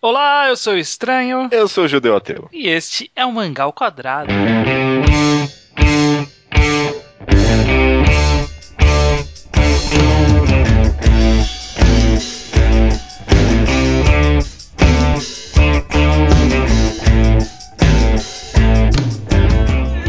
Olá, eu sou o Estranho. Eu sou o Judeu Ateu. E este é o Mangá ao Quadrado.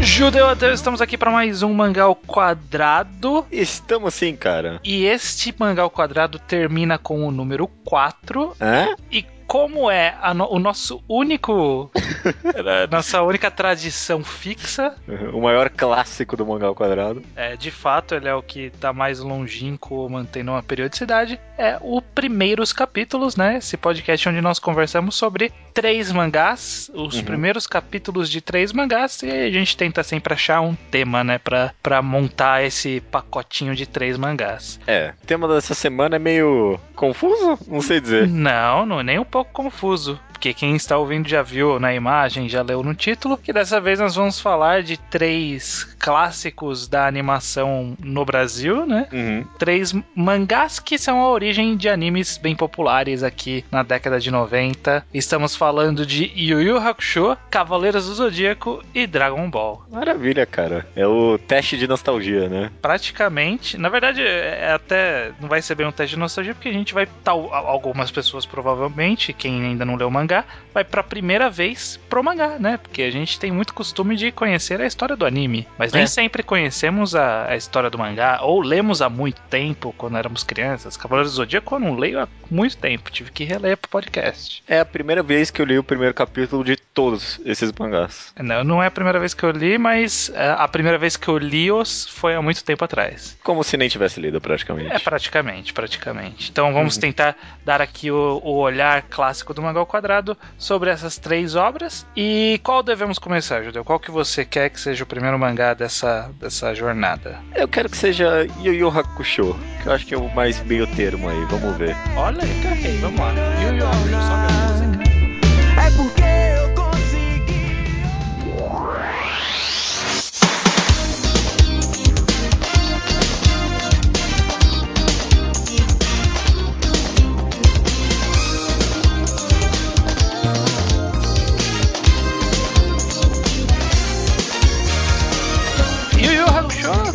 Judeu Ateu, estamos aqui para mais um Mangá ao Quadrado. Estamos sim, cara. E este Mangá ao Quadrado termina com o número 4. Hã? E como é no, o nosso único. nossa única tradição fixa. O maior clássico do mangá ao quadrado. É, de fato, ele é o que tá mais longínquo, mantendo uma periodicidade. É o primeiros capítulos, né? Esse podcast onde nós conversamos sobre três mangás, os uhum. primeiros capítulos de três mangás, e a gente tenta sempre achar um tema, né? Pra, pra montar esse pacotinho de três mangás. É, o tema dessa semana é meio confuso? Não sei dizer. Não, não é nem um pouco pouco confuso porque quem está ouvindo já viu na imagem, já leu no título, que dessa vez nós vamos falar de três clássicos da animação no Brasil, né? Uhum. Três mangás que são a origem de animes bem populares aqui na década de 90. Estamos falando de Yu Yu Hakusho, Cavaleiros do Zodíaco e Dragon Ball. Maravilha, cara. É o teste de nostalgia, né? Praticamente. Na verdade, é até não vai ser bem um teste de nostalgia porque a gente vai tal algumas pessoas provavelmente, quem ainda não leu o mangá mangá, vai pra primeira vez pro mangá, né? Porque a gente tem muito costume de conhecer a história do anime, mas nem é. sempre conhecemos a, a, história do mangá, ou lemos há muito tempo, quando éramos crianças. Cavaleiros do Zodíaco eu não leio há muito tempo, tive que reler pro podcast. É a primeira vez que eu li o primeiro capítulo de todos esses mangás. Não, não é a primeira vez que eu li, mas é, a primeira vez que eu li-os foi há muito tempo atrás. Como se nem tivesse lido, praticamente. É, praticamente, praticamente. Então vamos uhum. tentar dar aqui o, o olhar clássico do mangá ao quadrado sobre essas três obras. E qual devemos começar, Judeu? Qual que você quer que seja o primeiro mangá dessa, dessa jornada? Eu quero que seja Yu Yu Hakusho, que eu acho que é o mais meio termo aí, vamos ver. Olha, ok, vamos lá. Yu Yu Hakusho, sobe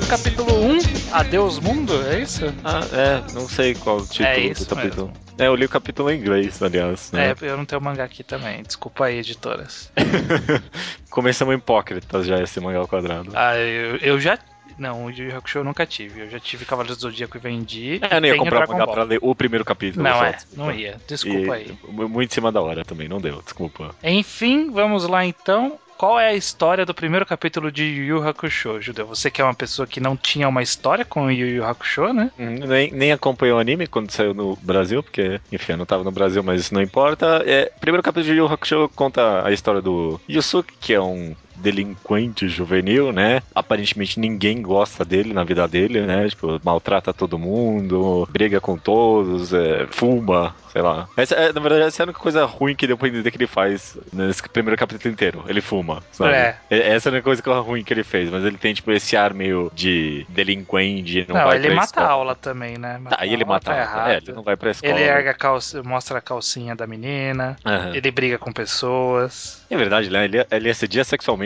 capítulo 1, Adeus Mundo, é isso? Ah, é, não sei qual o título é isso do capítulo. Mesmo. É, eu li o capítulo em inglês, aliás. Né? É, eu não tenho mangá aqui também, desculpa aí, editoras. Começamos hipócritas já esse mangá ao quadrado. Ah, eu, eu já não, o Yu Hakusho eu nunca tive. Eu já tive Cavaleiros do Zodíaco e vendi. É, eu não ia comprar mangá pra ler o primeiro capítulo. Não, é, não ia. Desculpa e aí. Muito em cima da hora também, não deu, desculpa. Enfim, vamos lá então. Qual é a história do primeiro capítulo de Yu Yu Hakusho, Judeu? Você que é uma pessoa que não tinha uma história com Yu Yu Hakusho, né? Hum, nem, nem acompanhou o anime quando saiu no Brasil, porque, enfim, eu não tava no Brasil, mas isso não importa. É, primeiro capítulo de Yu Yu Hakusho conta a história do Yusuke, que é um delinquente juvenil, né? Aparentemente ninguém gosta dele na vida dele, né? Tipo, maltrata todo mundo, briga com todos, é, fuma, sei lá. Essa, é, na verdade, essa é a única coisa ruim que deu pra entender que ele faz nesse primeiro capítulo inteiro. Ele fuma, sabe? É. Essa é a única coisa que é ruim que ele fez, mas ele tem, tipo, esse ar meio de delinquente, não, não vai ele mata escola. a aula também, né? Mata tá, e ele mata tá a aula. É, ele não vai pra escola. Ele erga a calça, mostra a calcinha da menina, uhum. ele briga com pessoas. É verdade, né? Ele, ele assedia sexualmente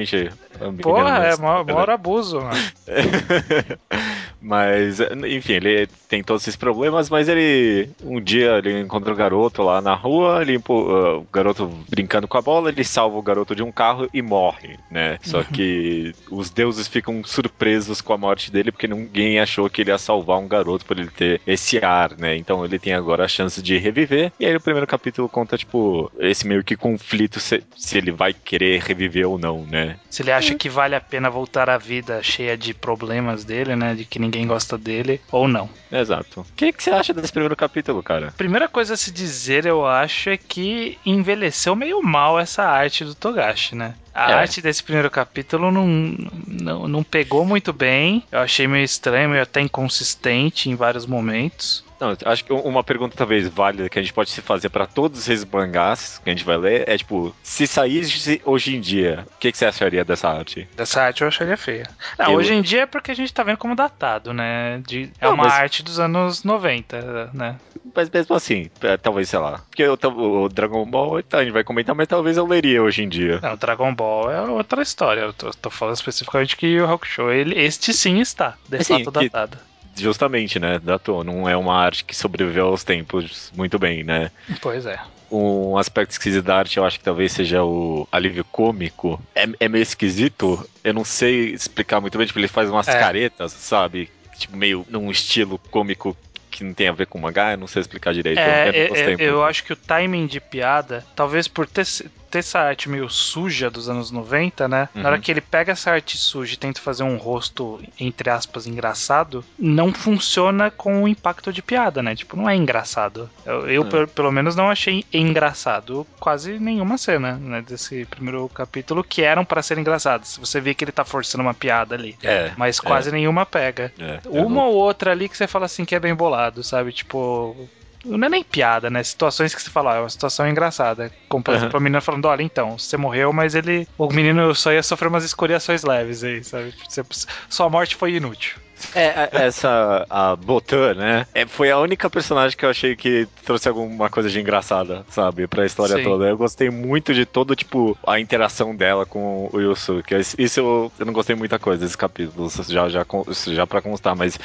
Porra, é maior, abuso, mano. mas, enfim, ele tem todos esses problemas, mas ele. Um dia ele encontra o um garoto lá na rua, ele, uh, o garoto brincando com a bola, ele salva o garoto de um carro e morre, né? Só que os deuses ficam surpresos com a morte dele porque ninguém achou que ele ia salvar um garoto por ele ter esse ar, né? Então ele tem agora a chance de reviver. E aí o primeiro capítulo conta, tipo, esse meio que conflito se, se ele vai querer reviver ou não, né? Se ele acha que vale a pena voltar à vida cheia de problemas dele, né? De que ninguém gosta dele, ou não. Exato. O que, que você acha desse primeiro capítulo, cara? Primeira coisa a se dizer, eu acho, é que envelheceu meio mal essa arte do Togashi, né? A é. arte desse primeiro capítulo não, não, não pegou muito bem. Eu achei meio estranho, meio até inconsistente em vários momentos. Não, acho que uma pergunta talvez válida que a gente pode se fazer para todos esses mangás que a gente vai ler é tipo, se saísse hoje em dia, o que, que, você acharia dessa arte? Dessa arte eu acharia feia. Não, eu... hoje em dia é porque a gente tá vendo como datado, né? De, é Não, uma mas... arte dos anos 90, né? Mas mesmo assim, é, talvez, sei lá. Porque o, o Dragon Ball, tá, a gente vai comentar, mas talvez eu leria hoje em dia. Não, o Dragon Ball é outra história. Eu tô, tô falando especificamente que o Show, ele, este sim está, de assim, fato, datado. Justamente, né? Datou. Não é uma arte que sobreviveu aos tempos muito bem, né? Pois é um aspecto esquisito da arte, eu acho que talvez seja o alívio cômico. É, é meio esquisito, eu não sei explicar muito bem, tipo, ele faz umas é. caretas, sabe? Tipo, meio num estilo cômico que não tem a ver com mangá, eu não sei explicar direito. É, eu, é, eu acho que o timing de piada, talvez por ter, ter essa arte meio suja dos anos 90, né? Uhum. Na hora uhum. que ele pega essa arte suja e tenta fazer um rosto, entre aspas, engraçado, não funciona com o impacto de piada, né? Tipo, não é engraçado. Eu, eu uhum. pelo menos, não achei engraçado quase nenhuma cena, né? Desse primeiro capítulo, que eram para ser engraçadas. Você vê que ele tá forçando uma piada ali. É. Mas quase é. nenhuma pega. É, uma ou outra ali que você fala assim que é bem bolado, sabe? Tipo, não é nem piada, né? Situações que você fala, ah, é uma situação engraçada. Como por uhum. exemplo, a menina falando, olha, então, você morreu, mas ele. O menino só ia sofrer umas escoriações leves aí, sabe? Sua morte foi inútil. É, essa, a Botan, né? É, foi a única personagem que eu achei que trouxe alguma coisa de engraçada, sabe? Pra história Sim. toda. Eu gostei muito de todo, tipo, a interação dela com o Yusuke. Isso eu, eu não gostei muita coisa desse capítulo, já, já, já pra constar, mas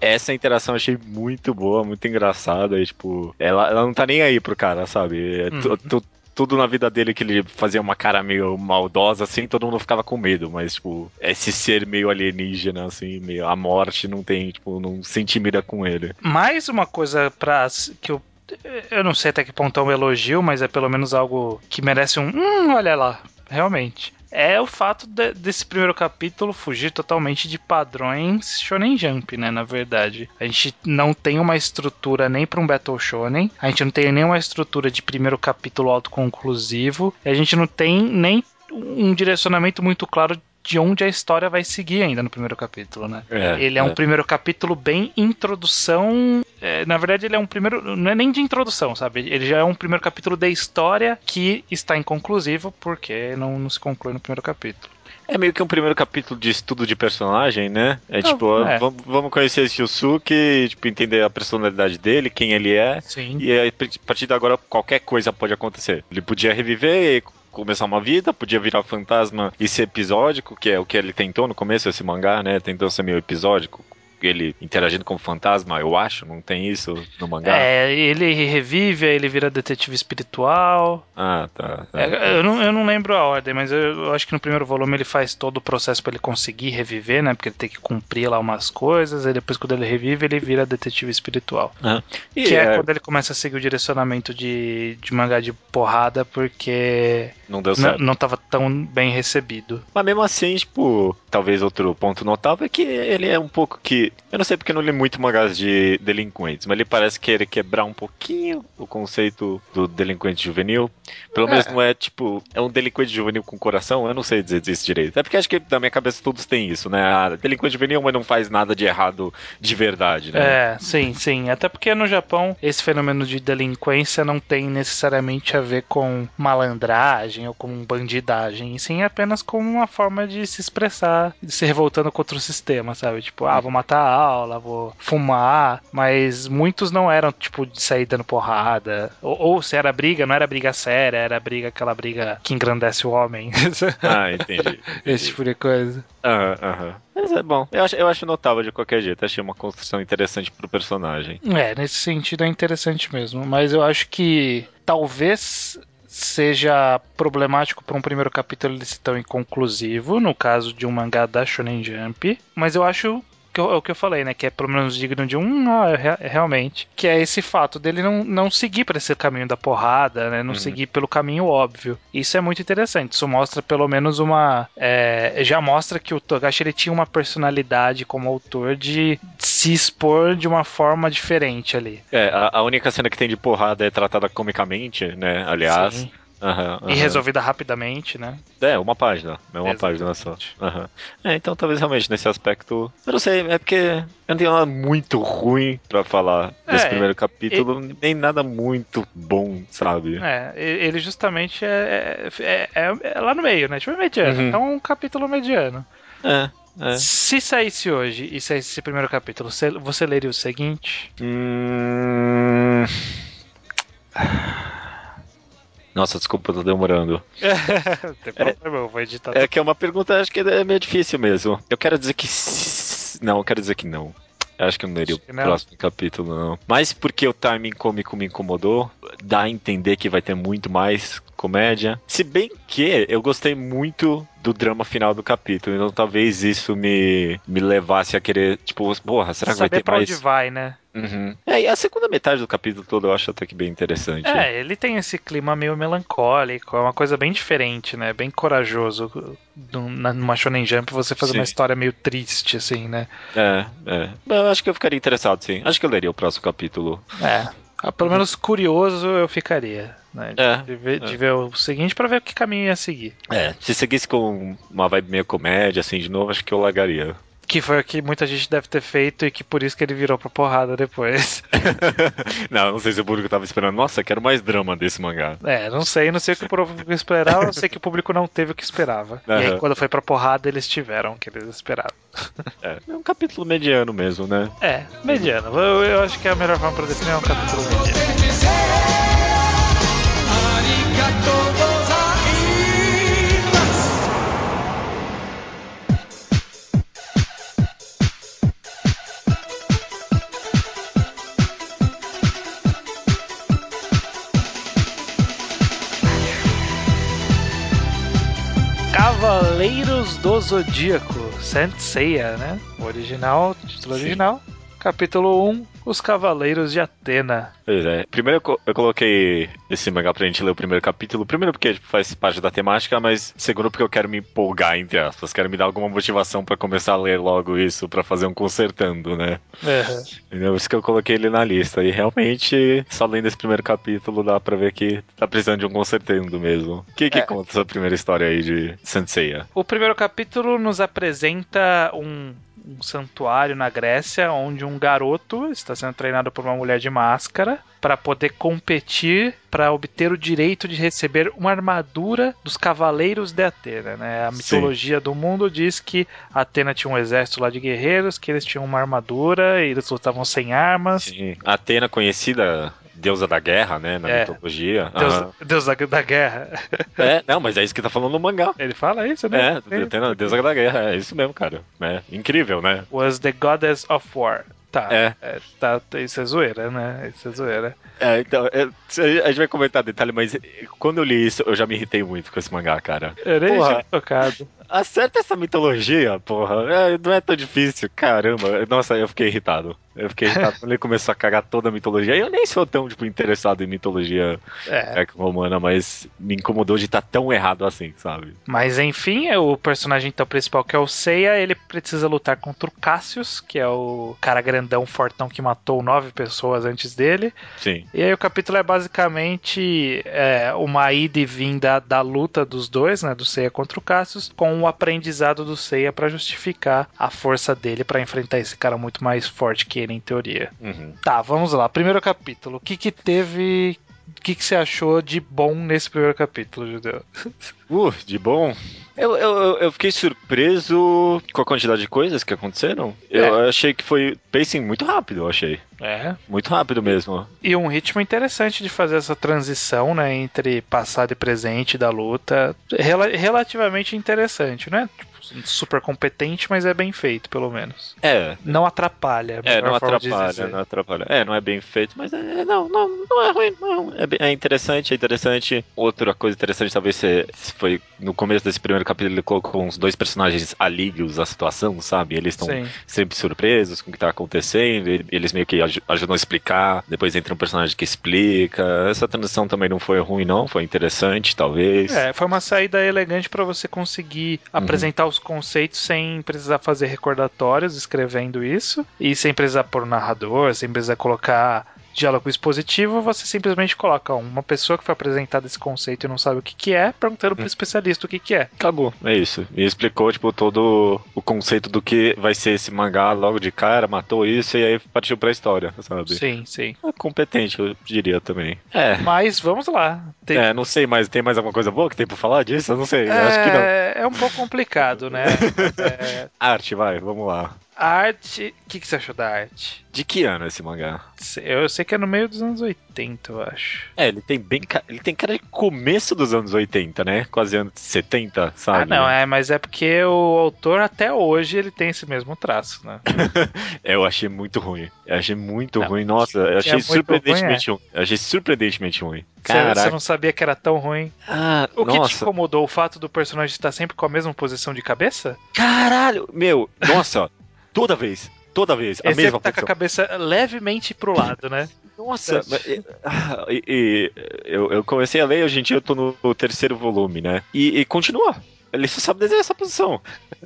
é. essa interação eu achei muito boa, muito engraçada. E, tipo, ela, ela não tá nem aí pro cara, sabe? É, uhum tudo na vida dele que ele fazia uma cara meio maldosa, assim, todo mundo ficava com medo, mas, tipo, esse ser meio alienígena, assim, meio a morte não tem, tipo, não se intimida com ele. Mais uma coisa pra que eu eu não sei até que ponto é um elogio, mas é pelo menos algo que merece um. Hum, olha lá, realmente é o fato de, desse primeiro capítulo fugir totalmente de padrões Shonen Jump, né? Na verdade, a gente não tem uma estrutura nem para um Battle Shonen, a gente não tem nenhuma estrutura de primeiro capítulo autoconclusivo, a gente não tem nem um direcionamento muito claro de onde a história vai seguir ainda no primeiro capítulo, né? É, ele é, é, um primeiro capítulo bem introdução. É, na verdade, ele é um primeiro. Não é nem de introdução, sabe? Ele já é um primeiro capítulo da história que está inconclusivo, porque não, não se conclui no primeiro capítulo. É meio que um primeiro capítulo de estudo de personagem, né? É não, tipo, é. vamos conhecer esse Yusuke, tipo, entender a personalidade dele, quem ele é. Sim. E a partir de agora qualquer coisa pode acontecer. Ele podia reviver começar uma vida, podia virar fantasma e ser episódico, que é o que ele tentou no começo desse mangá, né? Tentou ser meio episódico, ele interagindo com o fantasma, eu acho, não tem isso no mangá? É, ele revive, aí ele vira detetive espiritual. Ah, tá. tá. É, eu, não, eu não lembro a ordem, mas eu, eu, acho que no primeiro volume ele faz todo o processo para ele conseguir reviver, né? Porque ele tem que cumprir lá umas coisas, aí depois quando ele revive, ele vira detetive espiritual. Ah. E que é, é, quando ele começa a seguir o direcionamento de, de mangá de porrada, porque não deu certo. Não, não tava tão bem recebido. Mas mesmo assim, tipo, talvez outro ponto notável é que ele é um pouco que eu não sei porque não li muito mangás de delinquentes, mas ele parece querer quebrar um pouquinho o conceito do delinquente juvenil. Pelo é. menos não é tipo, é um delinquente juvenil com coração, eu não sei dizer isso direito. É porque acho que na minha cabeça todos têm isso, né? Ah, delinquente juvenil, mas não faz nada de errado de verdade, né? É, sim, sim. Até porque no Japão esse fenômeno de delinquência não tem necessariamente a ver com malandragem ou com bandidagem, e sim apenas com uma forma de se expressar, de se revoltando contra o sistema, sabe? Tipo, ah, vou matar a aula, vou fumar, mas muitos não eram, tipo, de sair dando porrada. Ou, ou se era briga, não era briga séria, era briga, aquela briga que engrandece o homem. Ah, entendi. entendi. Esse tipo de coisa. Aham, uhum, aham. Uhum. Mas é bom. Eu acho, eu acho notável de qualquer jeito. Achei uma construção interessante pro personagem. É, nesse sentido é interessante mesmo. Mas eu acho que talvez seja problemático para um primeiro capítulo ele ser tão inconclusivo, no caso de um mangá da Shonen Jump, mas eu acho que é o que eu falei, né? Que é pelo menos digno de um, ah, realmente. Que é esse fato dele não, não seguir para esse caminho da porrada, né? Não uhum. seguir pelo caminho óbvio. Isso é muito interessante. Isso mostra pelo menos uma. É, já mostra que o Togashi ele tinha uma personalidade como autor de se expor de uma forma diferente ali. É, a, a única cena que tem de porrada é tratada comicamente, né? Aliás. Sim. Aham, E aham. resolvida rapidamente, né? É, uma página. É uma Exatamente. página só. Aham. É, então talvez realmente nesse aspecto. Eu não sei, é porque eu não tenho nada muito ruim pra falar desse É, primeiro capítulo, nem nada muito bom, sabe? É, e- ele justamente é, é, é- é lá no meio, né? Tipo, é mediano. Uhum. É um capítulo mediano. É. é. Se saísse hoje e saísse esse primeiro capítulo, você, você leria o seguinte? Hum... Nossa, desculpa, eu tô demorando. Tem problema, eu vou editar É que é uma pergunta, acho que é meio difícil mesmo. Eu quero dizer que. Não, eu quero dizer que não. Eu acho que eu não que o próximo capítulo, não. Mas porque o timing cômico me incomodou, dá a entender que vai ter muito mais comédia. Se bem que eu gostei muito do drama final do capítulo, então talvez isso me, me levasse a querer, tipo, porra, será que vai Saber ter pra mais? onde vai, né? Uhum. É, e a segunda metade do capítulo todo eu acho até que bem interessante. É, ele tem esse clima meio melancólico, é uma coisa bem diferente, né? Bem corajoso numa Shonen Jump você fazer uma Sim. história meio triste, assim, né? É, é. Eu acho que eu ficaria interessado, sim. Acho que eu leria o próximo capítulo. É. Ah, Pelo menos curioso eu ficaria, né? De, É, de ver, de é. ver o seguinte pra ver o que caminho ia seguir. É, se seguisse com uma vibe meio comédia, assim, de novo, acho que eu largaria. Que foi o que muita gente deve ter feito e que por isso que ele virou pra porrada depois. não, não sei se o público tava esperando. Nossa, quero mais drama desse mangá. É, não sei, não sei o que o público esperava, eu sei que o público não teve o que esperava. E aí quando foi pra porrada, eles tiveram o que eles esperavam. É, é um capítulo mediano mesmo, né? É, mediano. Eu, eu acho que a melhor forma pra definir é um capítulo mediano. Zodíaco, Saint Seiya, né? O original, título Sim. original. Capítulo 1, Os Cavaleiros de Atena. Pois é. Primeiro eu, co- eu coloquei esse mangá pra gente ler o primeiro capítulo. Primeiro porque tipo, faz parte da temática, mas segundo porque eu quero me empolgar, entre aspas. Quero me dar alguma motivação pra começar a ler logo isso, pra fazer um consertando, né? Entendeu? Por isso que eu coloquei ele na lista. E realmente, só lendo esse primeiro capítulo, dá pra ver que tá precisando de um consertando mesmo. O que que É. conta essa primeira história aí de Senseiya? O primeiro capítulo nos apresenta um, um santuário na Grécia, onde um garoto está sendo treinado por uma mulher de máscara para poder competir para obter o direito de receber uma armadura dos Cavaleiros de Atena. Né? A Sim. mitologia do mundo diz que Atena tinha um exército lá de guerreiros, que eles tinham uma armadura e eles lutavam sem armas. Sim. Atena, conhecida deusa da guerra, né? Na É. mitologia. Deus, Aham. Deus da, guerra. É, não, mas é isso que tá falando no mangá. Ele fala isso, né? É, Atena, deusa da guerra. É isso mesmo, cara. É incrível, né? Was the goddess of war. Tá, É. tá, isso é zoeira, né? Isso é zoeira. É, então, é, a gente vai comentar detalhe, mas quando eu li isso, eu já me irritei muito com esse mangá, cara. Eu nem Porra. tocado. Acerta essa mitologia, porra. É, não é tão difícil, caramba. Nossa, eu fiquei irritado. Eu fiquei irritado quando ele começou a cagar toda a mitologia. Eu nem sou tão, tipo, interessado em mitologia É. greco-romana, mas me incomodou de estar tão errado assim, sabe? Mas enfim, é o personagem então principal que é o Seiya, ele precisa lutar contra o Cassius, que é o cara grandão, fortão que matou nove pessoas antes dele. Sim. E aí o capítulo é basicamente é, uma ida e vinda da luta dos dois, né, do Seiya contra o Cassius, com o aprendizado do Seiya pra justificar a força dele pra enfrentar esse cara muito mais forte que ele em teoria. Uhum. Tá, vamos lá. Primeiro capítulo. O que que teve... O que, que você achou de bom nesse primeiro capítulo, Judeu? Uh, de bom. Eu, eu, eu- fiquei surpreso com a quantidade de coisas que aconteceram. Eu achei que foi pacing muito rápido, eu achei. É. Muito rápido mesmo. E um ritmo interessante de fazer essa transição, né, entre passado e presente da luta. Rela- relativamente interessante, né? Super competente, mas é bem feito, pelo menos. É. Não atrapalha. É, melhor não atrapalha, não atrapalha. É, não é bem feito, mas é, não, não, não é ruim, não. É, bem- é interessante, é interessante. Outra coisa interessante, talvez, se, se foi no começo desse primeiro capítulo, ele colocou uns dois personagens alívios à situação, sabe? Eles estão sempre surpresos com o que tá acontecendo, eles meio que aj- ajudam a explicar, depois entra um personagem que explica. Essa transição também não foi ruim, não, foi interessante, talvez. É, foi uma saída elegante para você conseguir Uhum. apresentar os conceitos sem precisar fazer recordatórios escrevendo isso e sem precisar pôr narrador, sem precisar colocar diálogo expositivo, você simplesmente coloca uma pessoa que foi apresentada esse conceito e não sabe o que, que é, perguntando pro especialista o que, que é. Acabou, é isso. E explicou, tipo, todo o conceito do que vai ser esse mangá logo de cara, matou isso e aí partiu pra história, sabe? Sim, sim. É competente, eu diria também. É. Mas vamos lá. Tem- É, não sei, mas tem mais alguma coisa boa que tem pra falar disso? Eu não sei, eu acho que não. É, é um pouco complicado, né? É, Arte, vai, vamos lá. A arte. O que, que você achou da arte? De que ano esse mangá? Eu sei que é no meio dos anos 80, eu acho. É, ele tem bem. Ele tem cara de começo dos anos 80, né? Quase anos 70, sabe? Ah, não, é, mas é porque o autor até hoje ele tem esse mesmo traço, né? É, eu achei muito ruim. Eu achei muito Não, ruim. Nossa, eu achei muito surpreendentemente ruim. Eu achei surpreendentemente ruim. Você- Caraca. Você não sabia que era tão ruim. Ah, O que te nossa. incomodou? O fato do personagem estar sempre com a mesma posição de cabeça? Caralho! Meu, nossa, toda vez. Toda vez. A Esse mesma tá com a posição. cabeça levemente pro lado, né? Nossa, mas, e- e, eu, eu comecei a ler, hoje em dia eu tô no, terceiro volume, né? E, e continua. Ele só sabe desenhar essa posição.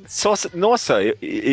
Só, nossa,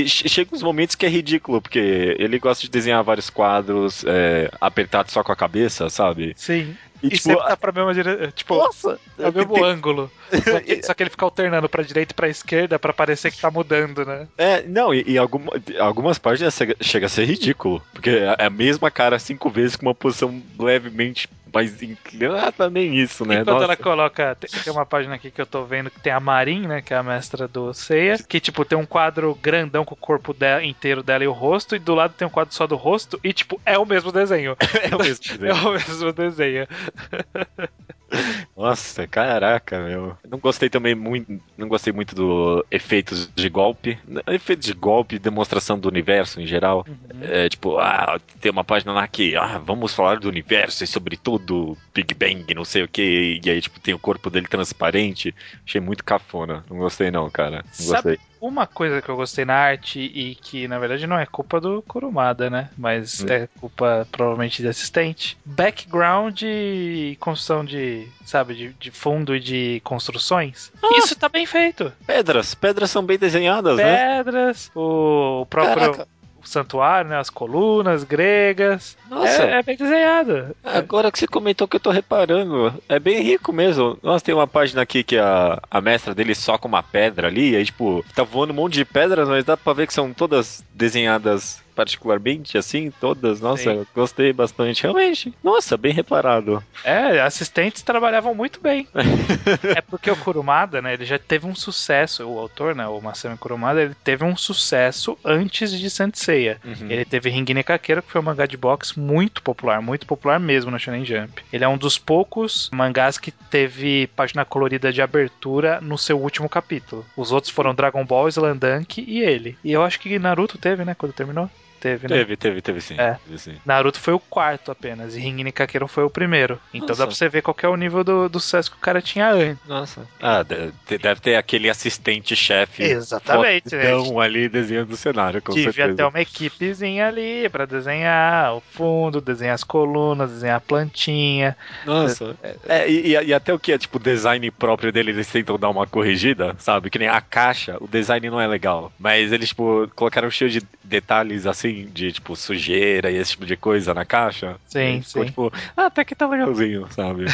chega uns momentos que é ridículo, porque ele gosta de desenhar vários quadros é, apertados só com a cabeça, sabe? Sim. E, E, tipo, sempre tá pra mesma direção. Tipo, nossa! é o mesmo tem- ângulo. Só que, só que ele fica alternando pra direita e pra esquerda pra parecer que tá mudando, né? É, não, e, e alguma- algumas páginas chega, a ser ridículo. Porque é a mesma cara cinco vezes com uma posição levemente mais inclinada, nem isso, né? E quando Nossa. ela coloca. Tem, uma página aqui que eu tô vendo que tem a Marin, né? Que é a mestra do Seiya. Que, tipo, tem um quadro grandão com o corpo dela, inteiro dela e o rosto. E do lado tem um quadro só do rosto. E, tipo, é o mesmo desenho. É o mesmo É desenho. o mesmo desenho. Nossa, caraca, meu. Não gostei também muito. Não gostei muito do efeitos de golpe. Efeitos de golpe, demonstração do universo em geral. É tipo, ah, tem uma página lá que, ah, vamos falar do universo e sobretudo Big Bang, não sei o que. E aí, tipo, tem o corpo dele transparente. Achei muito cafona. Não gostei, não, cara. Não Sabe- gostei. Uma coisa que eu gostei na arte e que na verdade não é culpa do Kurumada, né? Mas Hum. é culpa provavelmente de assistente. Background e construção de, sabe, de, de fundo e de construções. Ah! Isso tá bem feito. Pedras, pedras são bem desenhadas, né? Pedras, o próprio Caraca. Santuário, né? As colunas gregas. Nossa, É, é bem desenhado. Agora que você comentou que eu tô reparando, é bem rico mesmo. Nossa, tem uma página aqui que a, a mestra dele soca uma pedra ali, e aí, tipo, tá voando um monte de pedras, mas dá pra ver que são todas desenhadas particularmente, assim, todas. Nossa, Sim. gostei bastante, realmente. Nossa, bem reparado. É, assistentes trabalhavam muito bem. é porque o Kurumada, né, ele já teve um sucesso, o autor, né, o Masami Kurumada, ele teve um sucesso antes de Saint Seiya. Ele teve Ringine Kakeiro, que foi um mangá de boxe muito popular, muito popular mesmo no Shonen Jump. Ele é um dos poucos mangás que teve página colorida de abertura no seu último capítulo. Os outros foram Dragon Ball, Slandunk e ele. E eu acho que Naruto teve, né, quando terminou? Teve, né? Teve, teve, teve sim. É. Teve sim. Naruto foi o quarto apenas, e Ringine Kakeiro foi o primeiro. Então Nossa. dá pra você ver qual que é o nível do, do sucesso que o cara tinha antes. Nossa. Ah, de- de- deve ter aquele assistente-chefe. Exatamente, né? ali desenhando o cenário, com Devia certeza. ter uma equipezinha ali pra desenhar o fundo, desenhar as colunas, desenhar a plantinha. Nossa. É, e, e- e até o que é, tipo, design próprio dele, eles tentam dar uma corrigida, sabe? Que nem a caixa, o design não é legal. Mas eles, tipo, colocaram cheio de detalhes, assim, de, tipo, sujeira e esse tipo de coisa na caixa. Sim, ficou, sim. tipo, ah, até que tá legalzinho, sabe?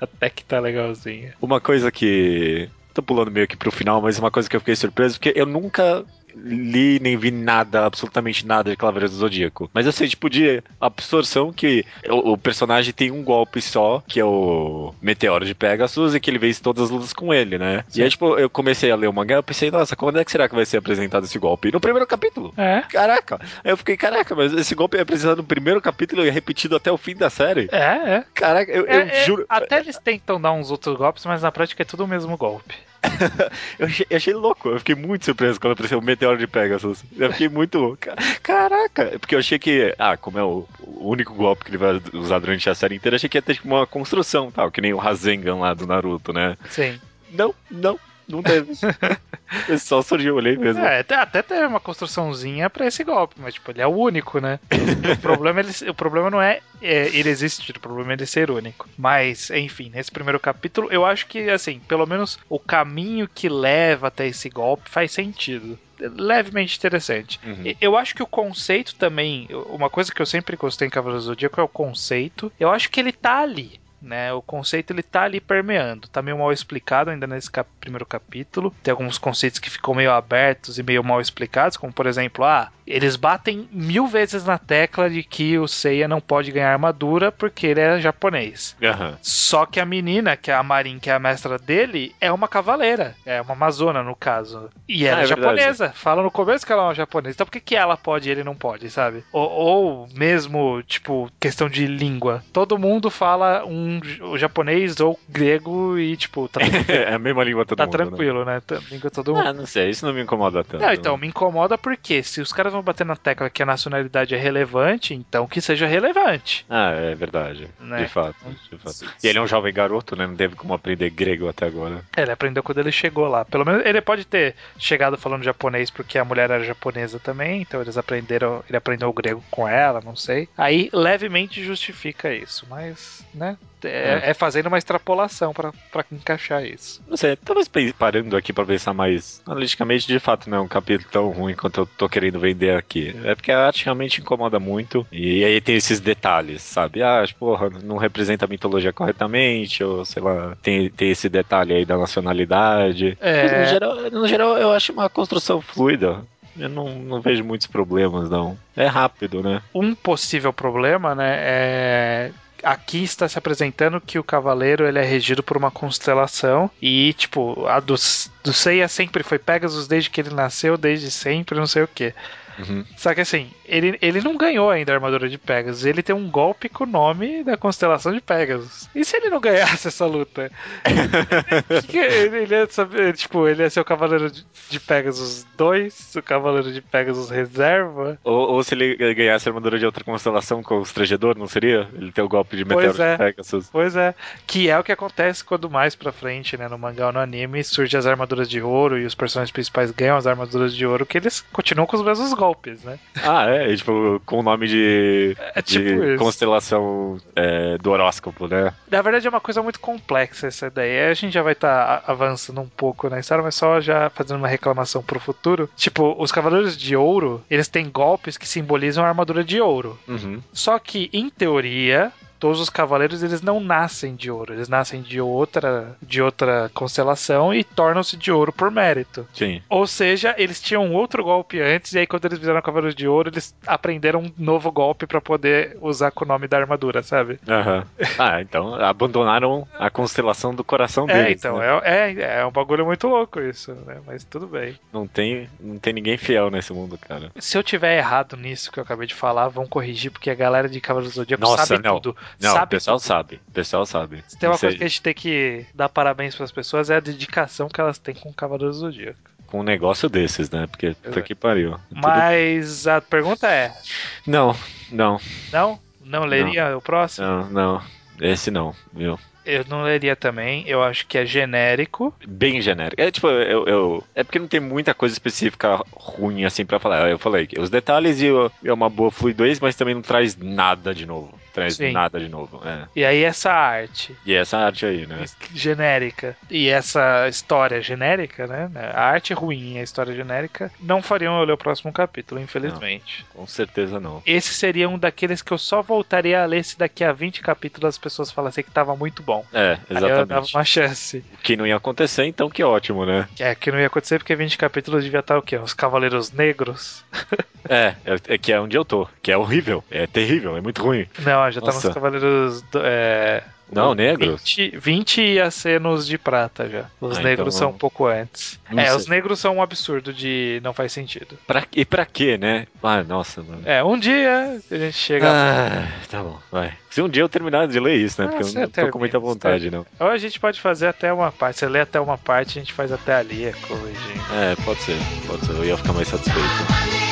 Até que tá legalzinho. uma coisa que... Tô pulando meio que pro final, mas uma coisa que eu fiquei surpreso, porque eu nunca li nem vi nada, absolutamente nada de Cavaleiro do Zodíaco. Mas eu sei, tipo, de absorção que o, o personagem tem um golpe só, que é o Meteoro de Pegasus, e que ele vence todas as lutas com ele, né? E aí, tipo, eu comecei a ler o mangá, eu pensei, nossa, quando é que será que vai ser apresentado esse golpe? E no primeiro capítulo. É. Caraca! Aí eu fiquei, caraca, mas esse golpe é apresentado no primeiro capítulo e é repetido até o fim da série? É, é. Caraca, eu, eu É, é, juro. Até eles tentam dar uns outros golpes, mas na prática é tudo o mesmo golpe. Eu achei, eu achei louco, eu fiquei muito surpreso quando apareceu o Meteoro de Pegasus. Eu fiquei muito. ca- Caraca! Porque eu achei que. Ah, como é o, o único golpe que ele vai usar durante a série inteira, achei que ia ter tipo, uma construção tal, que nem o Rasengan lá do Naruto, né? Sim. Não, não, não teve. Só surgiu, olhei mesmo. É, até, até teve uma construçãozinha pra esse golpe, mas tipo, ele é o único, né? o, problema, ele, o problema não é, é ele existir, o problema é ele ser único. Mas, enfim, nesse primeiro capítulo, eu acho que, assim, pelo menos o caminho que leva até esse golpe faz sentido. levemente interessante. Uhum. Eu acho que o conceito também, uma coisa que eu sempre gostei em Cavaleiros do Zodíaco é o conceito. Eu acho que ele tá ali. Né, o conceito ele tá ali permeando, tá meio mal explicado ainda nesse cap primeiro capítulo. Tem alguns conceitos que ficam meio abertos e meio mal explicados, como por exemplo, ah, eles batem mil vezes na tecla de que o Seiya não pode ganhar armadura porque ele é japonês. Aham. Só que a menina, que é a Marin, que é a mestra dele, é uma cavaleira. É uma amazona, no caso. E ela Ah, é, é japonesa. Fala no começo que ela é uma japonesa. Então por que, que ela pode e ele não pode, sabe? Ou, ou mesmo, tipo, questão de língua. Todo mundo fala um o japonês ou grego e, tipo, tá, é a mesma língua todo tá mundo. né? tranquilo, né? Tá- Língua todo mundo. Ah, não sei, isso não me incomoda tanto. Não, então, me incomoda porque se os caras vão bater na tecla que a nacionalidade é relevante, então que seja relevante. Ah, é verdade. Né? De fato, de fato. E ele é um jovem garoto, né? Não teve como aprender grego até agora. É, Ele aprendeu quando ele chegou lá. Pelo menos ele pode ter chegado falando japonês porque a mulher era japonesa também, então eles aprenderam, ele aprendeu o grego com ela, não sei. Aí levemente justifica isso, mas, né? É, é fazendo uma extrapolação pra encaixar isso. Não sei, talvez parando aqui pra pensar mais analiticamente, de fato não é um capítulo tão ruim quanto eu tô querendo vender aqui. É porque a arte realmente incomoda muito. E aí tem esses detalhes, sabe? Ah, porra, não representa a mitologia corretamente, ou sei lá, tem, tem esse detalhe aí da nacionalidade. É. Mas, no, geral, no geral, eu acho uma construção fluida. Eu não, não vejo muitos problemas, não. É rápido, né? Um possível problema, né, é aqui está se apresentando que o cavaleiro ele é regido por uma constelação e tipo a do, do Seiya sempre foi Pegasus desde que ele nasceu desde sempre não sei o que Uhum. Só que assim, ele, ele não ganhou ainda a armadura de Pegasus. Ele tem um golpe com o nome da constelação de Pegasus. E se ele não ganhasse essa luta? Ele, ele ia saber, tipo, ele ia ser o Cavaleiro de, Pegasus 2, o Cavaleiro de Pegasus Reserva. Ou, ou se ele ganhasse a armadura de outra constelação com o Estrangedor, não seria? Ele tem o golpe de Pois meteoro é. de Pegasus. Pois é, que é o que acontece quando mais pra frente, né, no mangá ou no anime, surgem as armaduras de ouro e os personagens principais ganham as armaduras de ouro, que eles continuam com os mesmos golpes, né? Ah, é, e, tipo, com o nome de, É de tipo isso. constelação é, do horóscopo, né? Na verdade é uma coisa muito complexa essa ideia. A gente já vai estar avançando um pouco na história, mas só já fazendo uma reclamação pro futuro. Tipo, os Cavaleiros de Ouro, eles têm golpes que simbolizam a armadura de ouro. Uhum. Só que, em teoria, todos os cavaleiros eles não nascem de ouro, eles nascem de outra, de outra constelação e tornam-se de ouro por mérito. Sim. Ou seja, eles tinham outro golpe antes e aí quando eles fizeram Cavaleiros de Ouro, eles aprenderam um novo golpe pra poder usar com o nome da armadura, sabe? Aham. Ah, então abandonaram a constelação do coração É, deles. então, né? é, é, é um bagulho muito louco isso, né? Mas tudo bem. Não, tem, não tem ninguém fiel nesse mundo, cara. Se eu tiver errado nisso que eu acabei de falar, vão corrigir, porque a galera de Cavaleiros do Zodíaco Nossa, sabe não. tudo. Não, o sabe pessoal tudo. sabe. O pessoal sabe. Se tem uma Não sei, coisa que a gente tem que dar parabéns pras pessoas é a dedicação que elas têm com o Cavaleiros do Zodíaco. Com um negócio desses, né? Porque É. que pariu. Tudo- Mas a pergunta é: Não, não, não? Não leria o próximo? não, não. Esse não, viu? Eu não leria também. Eu acho que é genérico. Bem genérico. É tipo, eu, eu- É porque não tem muita coisa específica ruim assim pra falar. Eu falei que os detalhes e o- é uma boa fluidez, mas também não traz nada de novo. Traz Sim. nada de novo. É. E aí essa arte E essa arte aí, né? genérica e essa história genérica, né? A arte ruim e a história genérica não fariam eu ler o próximo capítulo, infelizmente. Com certeza não. Esse seria um daqueles que eu só voltaria a ler se daqui a 20 capítulos as pessoas falassem que tava muito bom. É, Aí eu dava exatamente. uma chance. Que não ia acontecer, então que ótimo, né? É, que não ia acontecer porque 20 capítulos devia estar o quê? Os Cavaleiros Negros? É, é, é que é onde eu tô. Que é horrível. É terrível, é muito ruim. Não, já tá nos Nossa. Cavaleiros. do- é, Não, negros? 20, 20 ia ser nos de prata já. Os Ah, negros então são um pouco antes. não é, sei. os negros são um absurdo de. Não faz sentido. Pra, e pra quê, né? Ah, nossa, mano. É, um dia a gente chega. Ah, tá bom, vai. Se um dia eu terminar de ler isso, né? Ah, Porque eu não tô termina, com muita vontade, não. Ou a gente pode fazer até uma parte. Você lê até uma parte, a gente faz até ali, é corrigindo. É, pode ser, pode ser. Eu ia ficar mais satisfeito.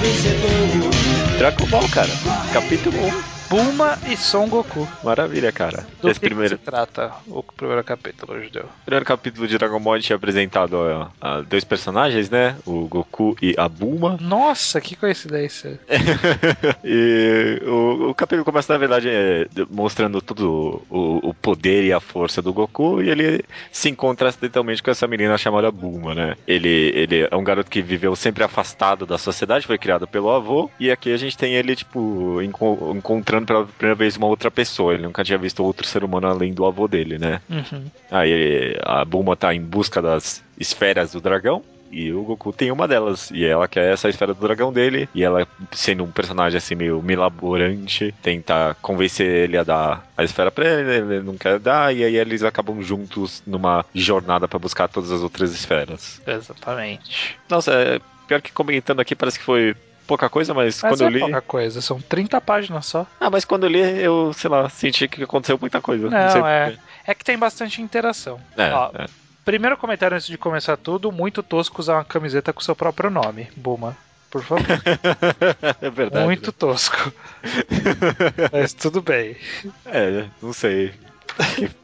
Vencedor. Dragon Ball, cara. Capítulo 1. Bulma e Son Goku. Maravilha, cara. Do Esse que, primeiro, que se trata o primeiro capítulo, Judeu? primeiro capítulo de Dragon Ball tinha apresentado ó, ó, dois personagens, né? O Goku e a Bulma. Nossa, que coincidência. e o, o capítulo começa, na verdade, é, mostrando todo o, o poder e a força do Goku e ele se encontra acidentalmente com essa menina chamada Bulma, né? Ele, ele é um garoto que viveu sempre afastado da sociedade, foi criado pelo avô, e aqui a gente tem ele, tipo, enco- encontrando pela primeira vez uma outra pessoa. Ele nunca tinha visto outro ser humano além do avô dele, né? Uhum. Aí a Bulma tá em busca das esferas do dragão. E o Goku tem uma delas. E ela quer essa esfera do dragão dele. E ela, sendo um personagem assim meio milaborante, tenta convencer ele a dar a esfera pra ele. Ele não quer dar. E aí eles acabam juntos numa jornada pra buscar todas as outras esferas. Exatamente. Nossa, é, pior que comentando aqui parece que foi pouca coisa, mas, Mas quando é eu li. pouca coisa, são 30 páginas só. Ah, mas quando eu li, eu, sei lá, senti que aconteceu muita coisa. Não, sei é. porquê. É que tem bastante interação. É, Ó, é. Primeiro comentário antes de começar tudo, muito tosco usar uma camiseta com seu próprio nome. Buma. Por favor. é verdade. Muito tosco. Mas tudo bem. É, não sei.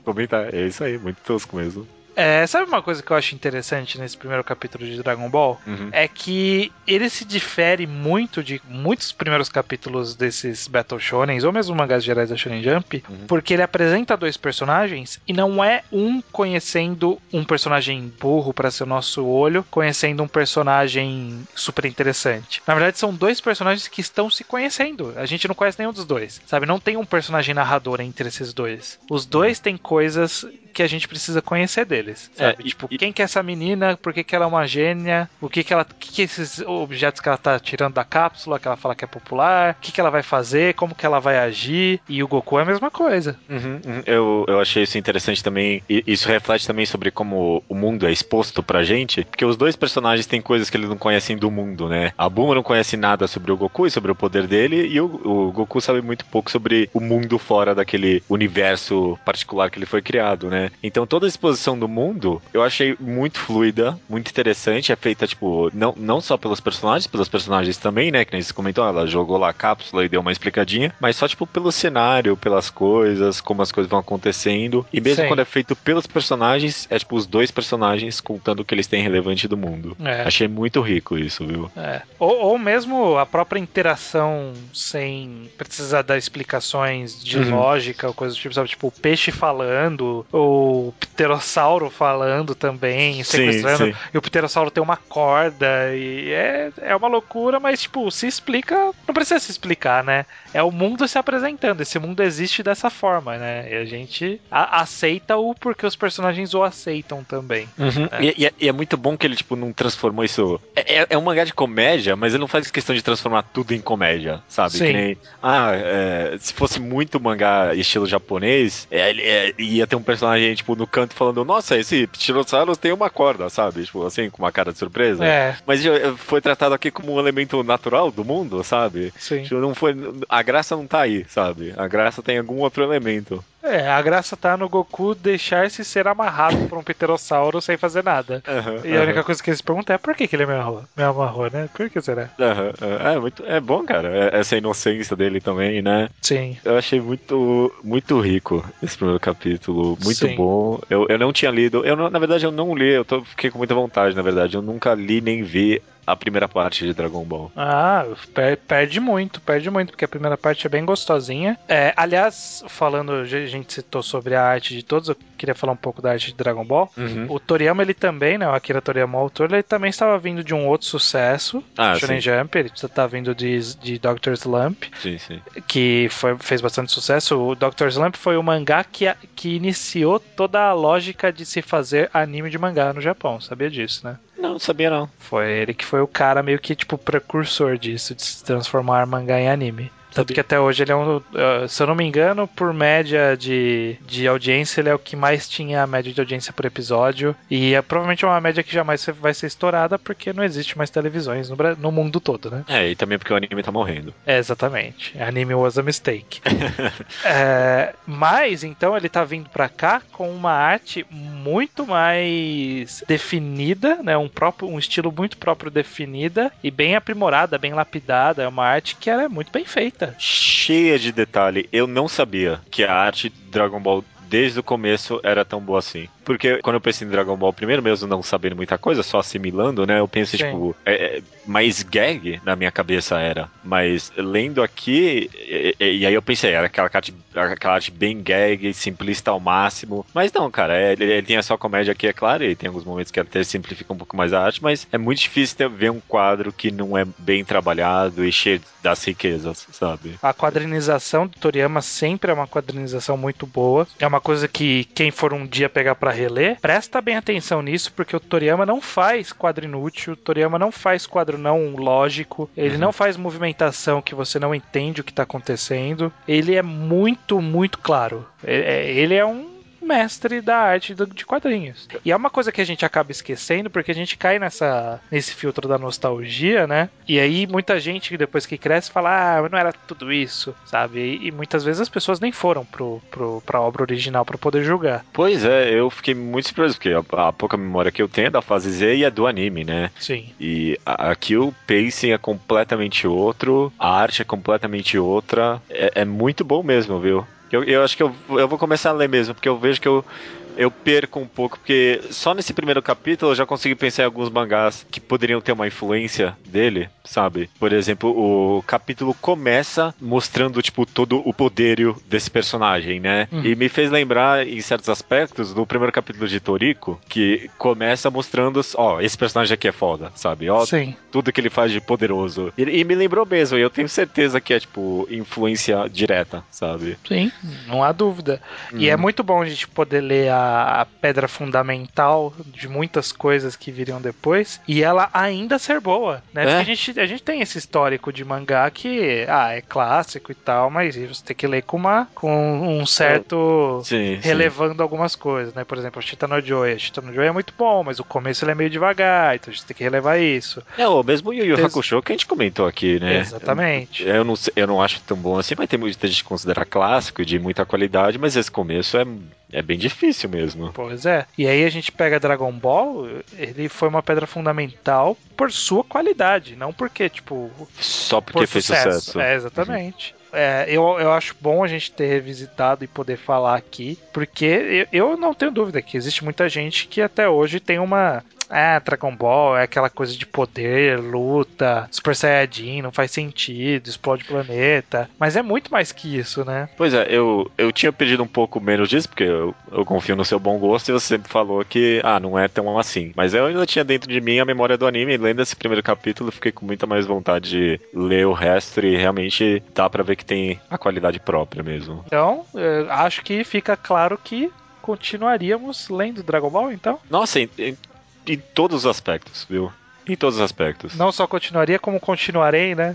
Comentar, é isso aí, muito tosco mesmo. É, sabe uma coisa que eu acho interessante nesse primeiro capítulo de Dragon Ball? Uhum. É que ele se difere muito de muitos primeiros capítulos desses Battle Shonens, ou mesmo mangás gerais da Shonen Jump, Uhum. porque ele apresenta dois personagens e não é um conhecendo um personagem burro para ser o nosso olho, conhecendo um personagem super interessante. Na verdade, são dois personagens que estão se conhecendo. A gente não conhece nenhum dos dois, sabe? Não tem um personagem narrador entre esses dois. Os dois têm coisas que a gente precisa conhecer deles, sabe? É, e- tipo, e- quem que é essa menina? Por que, que ela é uma gênia? O que que ela, o que que esses objetos que ela tá tirando da cápsula, que ela fala que é popular? O que que ela vai fazer? Como que ela vai agir? E o Goku é a mesma coisa. Uhum, uhum. Eu, eu achei isso interessante também. E isso reflete também sobre como o mundo é exposto pra gente. Porque os dois personagens têm coisas que eles não conhecem do mundo, né? A Bulma não conhece nada sobre o Goku e sobre o poder dele. E o, o Goku sabe muito pouco sobre o mundo fora daquele universo particular que ele foi criado, né? Então toda a exposição do mundo eu achei muito fluida, muito interessante. É feita, tipo, não, não só pelos personagens, pelos personagens também, né? Que nem você comentou, ela jogou lá a cápsula e deu uma explicadinha. Mas só, tipo, pelo cenário, pelas coisas, como as coisas vão acontecendo. E mesmo Sim. quando é feito pelos personagens, é tipo os dois personagens contando o que eles têm relevante do mundo. É. Achei muito rico isso, viu? É. Ou, ou mesmo a própria interação sem precisar dar explicações de Uhum. lógica ou coisa do tipo, sabe? Tipo, o peixe falando, ou o pterossauro falando também, sequestrando. sim. E o pterossauro tem uma corda, e é, é uma loucura, mas, tipo, se explica. Não precisa se explicar, né? É o mundo se apresentando. Esse mundo existe dessa forma, né? E a gente a- aceita-o porque os personagens o aceitam também. É. E, e é, e é muito bom que ele, tipo, não transformou isso. É, é- é um mangá de comédia, mas ele não faz questão de transformar tudo em comédia, sabe? Sim. Que nem. Ah, é, se fosse muito mangá estilo japonês, é, ele- é, ia ter um personagem, tipo, no canto falando: Nossa, esse Pterosaurus tem uma corda, sabe? Tipo, assim, com uma cara de surpresa. É, Mas foi tratado aqui como um elemento natural do mundo, sabe? sim. Tipo, não foi, a graça não tá aí, sabe? A graça tem algum outro elemento. É, a graça tá no Goku deixar-se ser amarrado por um pterossauro sem fazer nada. E a única coisa que eles perguntam é por que, que ele me amarrou, me amarrou, né? Por que será? É, muito, é bom, cara. É- Essa inocência dele também, né? Sim. Eu achei muito, muito rico esse primeiro capítulo. Muito Sim. bom. Eu, eu não tinha lido. Eu não- na verdade, eu não li. Eu tô, fiquei com muita vontade, na verdade. Eu nunca li nem vi a primeira parte de Dragon Ball. Ah, per- perde muito, perde muito, porque a primeira parte é bem gostosinha. É, aliás, falando, a gente citou sobre a arte de todos, eu queria falar um pouco da arte de Dragon Ball. Uhum. O Toriyama, ele também, né? O Akira Toriyama, o autor, ele também estava vindo de um outro sucesso, Ah, Shonen sim. Jump, ele tá vindo de, de Dr. Slump. Sim, sim. que foi- fez bastante sucesso. O Dr. Slump foi o mangá que, que iniciou toda a lógica de se fazer anime de mangá no Japão, sabia disso, né? Não, sabia não. Foi ele que foi o cara meio que tipo precursor disso, de se transformar mangá em anime. Tanto que até hoje ele é um. uh, se eu não me engano, por média de, de audiência, ele é o que mais tinha a média de audiência por episódio. E é provavelmente uma média que jamais vai ser estourada porque não existe mais televisões no, no mundo todo, né? É, e também porque o anime tá morrendo. É, exatamente. Anime was a mistake. É, mas, então, ele tá vindo pra cá com uma arte muito mais definida, né? Um, próprio, um estilo muito próprio definida e bem aprimorada, bem lapidada. É uma arte que ela é muito bem feita. Cheia de detalhe. Eu não sabia que a arte Dragon Ball desde o começo era tão boa assim. Porque quando eu pensei em Dragon Ball, primeiro mesmo não sabendo muita coisa, só assimilando, né? Eu pensei, Sim. tipo, é, é, mais gag na minha cabeça era. Mas lendo aqui, e, e- e aí eu pensei, era aquela arte, aquela arte bem gag, simplista ao máximo. Mas não, cara, é, ele, ele tem a sua comédia aqui, é claro, e tem alguns momentos que até simplifica um pouco mais a arte, mas é muito difícil ter- ver um quadro que não é bem trabalhado e cheio das riquezas, sabe? A quadrinização do Toriyama sempre é uma quadrinização muito boa. É uma coisa que quem for um dia pegar pra reler, presta bem atenção nisso, porque o Toriyama não faz quadro inútil, o Toriyama não faz quadro não lógico, ele não faz movimentação que você não entende o que tá acontecendo. Ele é muito, muito claro. É- é- Ele é um mestre da arte do- de quadrinhos. E é uma coisa que a gente acaba esquecendo porque a gente cai nessa nesse filtro da nostalgia, né? E aí muita gente depois que cresce fala: "Ah, não era tudo isso", sabe? E, e muitas vezes as pessoas nem foram pro, pro pra obra original pra poder julgar. Pois é, eu fiquei muito surpreso, porque a, a pouca memória que eu tenho é da fase Z e é do anime, né? Sim. E a- aqui o pacing é completamente outro, a arte é completamente outra. É, é muito bom mesmo, viu? Eu, eu acho que eu, eu vou começar a ler mesmo, porque eu vejo que eu, eu perco um pouco, porque só nesse primeiro capítulo eu já consegui pensar em alguns mangás que poderiam ter uma influência dele, sabe? Por exemplo, o capítulo começa mostrando, tipo, todo o poderio desse personagem, né? Uhum. E me fez lembrar, em certos aspectos, do primeiro capítulo de Toriko, que começa mostrando, ó, esse personagem aqui é foda, sabe? Ó, Sim. tudo que ele faz de poderoso. E, e me lembrou mesmo, e eu tenho certeza que é, tipo, influência direta, sabe? Sim, não há dúvida. E é muito bom a gente poder ler a, a pedra fundamental de muitas coisas que viriam depois e ela ainda ser boa, né? É. A gente, a gente tem esse histórico de mangá que, ah, é clássico e tal, mas você tem que ler com, uma, com um certo... Sim, sim. Relevando algumas coisas, né? Por exemplo, o Chita no Joy. O Chita no Joy é muito bom, mas o começo ele é meio devagar, então a gente tem que relevar isso. É, o mesmo Yu Yu Hakusho que a gente comentou aqui, né? Exatamente. Eu não, sei- eu não acho tão bom assim, mas tem muita gente que considera clássico e de muita qualidade, mas esse começo é, é bem difícil mesmo. Pois é. E aí a gente pega Dragon Ball, ele foi uma pedra fundamental por sua qualidade, não porque, tipo, Só porque por fez sucesso. sucesso. É, exatamente. É, eu, eu acho bom a gente ter revisitado e poder falar aqui, porque eu, eu não tenho dúvida que existe muita gente que até hoje tem uma. Ah, Dragon Ball é aquela coisa de poder, luta, Super Saiyajin, não faz sentido, explode planeta. Mas é muito mais que isso, né? Pois é, eu, eu tinha pedido um pouco menos disso, porque eu, eu confio no seu bom gosto, e você sempre falou que, ah, não é tão assim. Mas eu ainda tinha dentro de mim a memória do anime, e lendo esse primeiro capítulo, fiquei com muita mais vontade de ler o resto, e realmente dá pra ver que tem a qualidade própria mesmo. Então, eh, acho que fica claro que continuaríamos lendo Dragon Ball, então. Nossa, em, todos os aspectos, viu? Em todos os aspectos. Não só continuaria, como continuarei, né?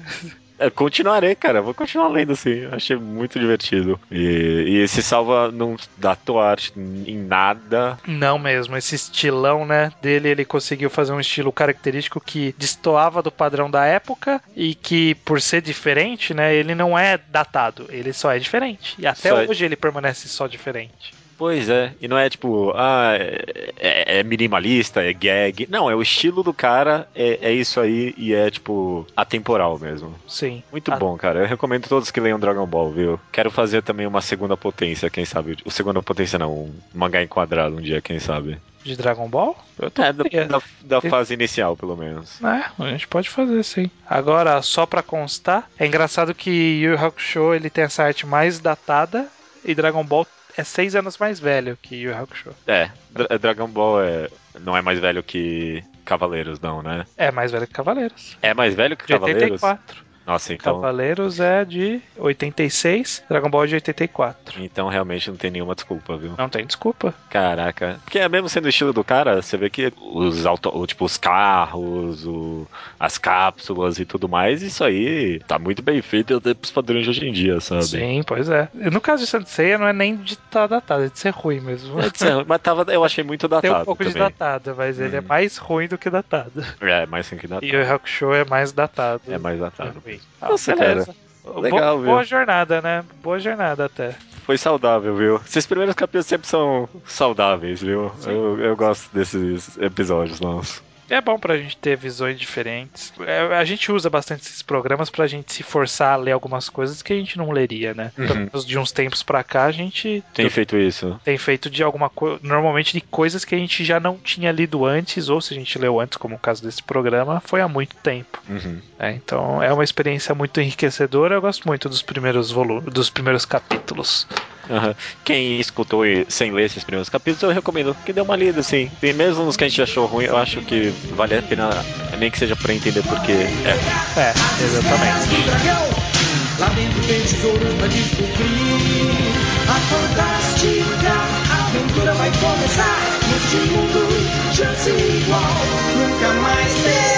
Eu continuarei, cara. Vou continuar lendo assim. Achei muito divertido. E, e esse salva não dá tua arte em nada. Não mesmo, esse estilão, né, dele, ele conseguiu fazer um estilo característico que destoava do padrão da época e que, por ser diferente, né, ele não é datado, ele só é diferente. E até Só é- hoje ele permanece só diferente. Pois é. E não é tipo, ah, é, é- é minimalista, é gag. Não, é o estilo do cara, é, é isso aí e é tipo atemporal mesmo. Sim. Muito Ah, bom, cara. Eu recomendo todos que leiam Dragon Ball, viu? Quero fazer também uma segunda potência, quem sabe? O segunda potência não, um mangá enquadrado um dia, quem sabe? De Dragon Ball? Eu tô É, da, É. da, da fase inicial, pelo menos. É, a gente pode fazer sim. Agora, só pra constar, é engraçado que Yu Yu Hakusho ele tem essa arte mais datada e Dragon Ball é seis anos mais velho que Yu Hakusho. É, Dra- Dragon Ball é, não é mais velho que Cavaleiros, não, né? É mais velho que Cavaleiros. É mais velho que De Cavaleiros? 84. Nossa, então, Cavaleiros é de 86, Dragon Ball é de 84. então realmente não tem nenhuma desculpa, viu? Não tem desculpa. Caraca. Porque é mesmo sendo o estilo do cara, você vê que os auto, tipo, os carros, o- as cápsulas e tudo mais, isso aí tá muito bem feito até pros padrões de hoje em dia, sabe? Sim, pois é. No caso de Sensei, não é nem de estar datado, é de ser ruim mesmo. Pode ser, Mas tava, eu achei muito datado Tem um pouco de também. datado, mas ele é Hum. mais ruim do que datado. É, mais assim que datado. E o Hakusho é mais datado. É mais datado. Ruim. Nossa, beleza. Legal, Bo- viu? Boa jornada, né? Boa jornada até. Foi saudável, viu? Esses primeiros capítulos sempre são saudáveis, viu? Eu, eu gosto desses episódios nossos. É bom pra gente ter visões diferentes. É, a gente usa bastante esses programas pra gente se forçar a ler algumas coisas que a gente não leria, né? Uhum. De uns tempos pra cá, a gente Tem feito isso. tem feito de alguma coisa, normalmente de coisas que a gente já não tinha lido antes, ou se a gente leu antes, como o caso desse programa, foi há muito tempo. Uhum. né? Então é uma experiência muito enriquecedora. Eu gosto muito dos primeiros volumes, dos primeiros capítulos. Aham. Quem escutou e- sem ler esses primeiros capítulos, eu recomendo que dê uma lida, assim. E mesmo nos que a gente achou ruim, eu acho que vale a pena, nem que seja pra entender porque é. É, exatamente. Lá dentro tem tesouros pra descobrir. A fantástica aventura vai começar. Neste mundo, chance igual nunca mais terá.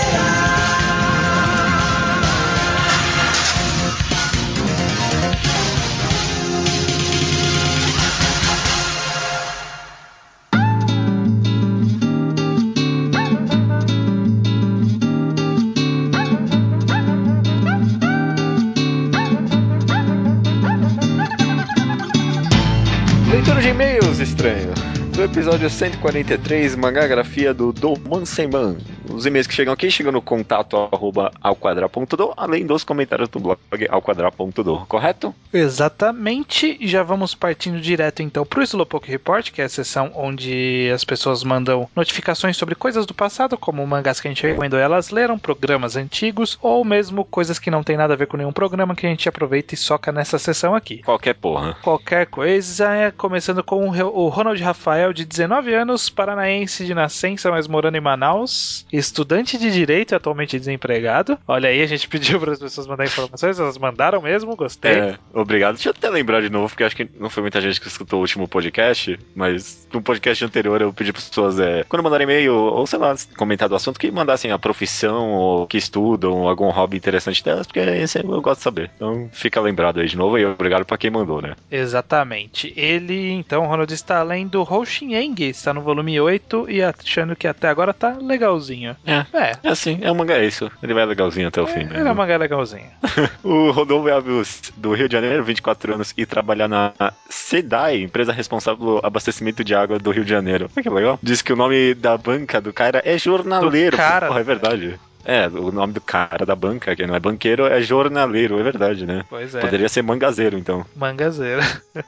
Estranho. Do episódio 143, mangagrafia do Doman Senman. Os e-mails que chegam aqui chegam no contato arroba alquadra.do, além dos comentários do blog alquadra.do, correto? Exatamente. E já vamos partindo direto então pro Slowpoke Report, que é a sessão onde as pessoas mandam notificações sobre coisas do passado, como mangás que a gente recomendou e elas leram, programas antigos, ou mesmo coisas que não tem nada a ver com nenhum programa que a gente aproveita e soca nessa sessão aqui. Qualquer porra. Qualquer coisa, é, começando com o o Ronald Rafael, de 19 anos, paranaense de nascença, mas morando em Manaus, estudante de direito e atualmente desempregado. Olha aí, a gente pediu para as pessoas mandarem informações, elas mandaram mesmo, gostei. É, obrigado. Deixa eu até lembrar de novo, porque acho que não foi muita gente que escutou o último podcast, mas no podcast anterior eu pedi para as pessoas, é, quando mandarem e-mail, ou sei lá, comentar do assunto, que mandassem a profissão, ou que estudam, ou algum hobby interessante delas, porque esse eu gosto de saber. Então fica lembrado aí de novo e obrigado para quem mandou, né? Exatamente. Ele, então, Ronald está lendo Hoshin está no volume 8 e achando que até agora tá legalzinho. É. É, É assim, é um mangá é isso. Ele vai legalzinho até o fim, ele é né? uma mangá legalzinho. O Rodolfo Alves, do Rio de Janeiro, 24 anos, e trabalha na SEDAI, empresa responsável pelo abastecimento de água do Rio de Janeiro. Olha que legal. Diz que o nome da banca do cara é jornaleiro. Do cara. Porra, é verdade. É, o nome do cara da banca, que não é banqueiro, é jornaleiro, é verdade, né? Pois é, Poderia ser mangazeiro, então. mangazeira.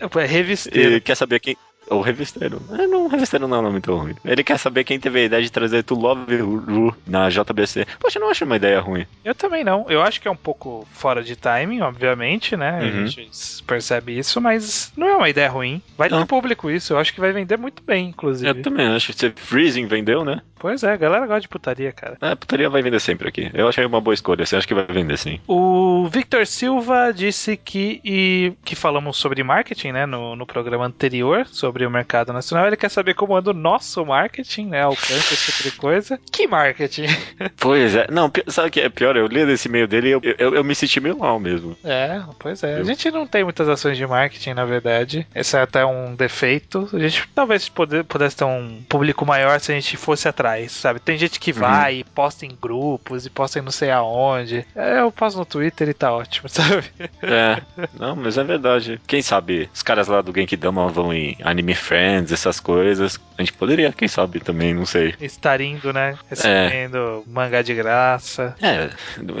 é revisteiro. E quer saber quem. Ou revisteiro. É, não, revisteiro não é um nome tão ruim. Ele quer saber quem teve a ideia de trazer To Love Ru na JBC. Poxa, eu não acho uma ideia ruim. Eu também não. Eu acho que é um pouco fora de timing, obviamente, né? Uhum. A gente percebe isso, mas não é uma ideia ruim. Vai Não. ter público isso. Eu acho que vai vender muito bem, inclusive. Eu também acho Freezing vendeu, né? Pois é, a galera gosta de putaria, cara. É, putaria vai vender sempre aqui. Eu achei uma boa escolha, assim, acho que vai vender sim. O Victor Silva disse que, e, que falamos sobre marketing, né, no, no programa anterior, sobre o mercado nacional. Ele quer saber como anda o nosso marketing, né, alcance, esse tipo de coisa. Que marketing? Pois é, não, sabe o que é pior? Eu li esse e-mail dele e eu, eu, eu me senti meio mal mesmo. É, pois é. A Eu- gente não tem muitas ações de marketing, na verdade. Esse é até um defeito. A gente talvez pudesse ter um público maior se a gente fosse atrás, sabe? Tem gente que vai e posta em grupos e posta em não sei aonde. É, Eu posto no Twitter e tá ótimo, sabe? É, não, mas é verdade. Quem sabe os caras lá do Genkidama vão em Anime Friends, essas coisas. A gente poderia, quem sabe também, não sei. Estar indo, né? Recebendo mangá de graça. É,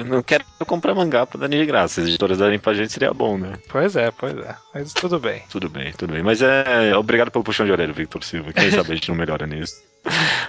não quero comprar mangá pra dar de graça. Se as editoras darem pra gente seria bom, né? Pois é, pois é. Mas tudo bem. Tudo bem, tudo bem. Mas é. Obrigado pelo puxão de orelha, Victor Silva. Quem sabe a gente não melhora nisso.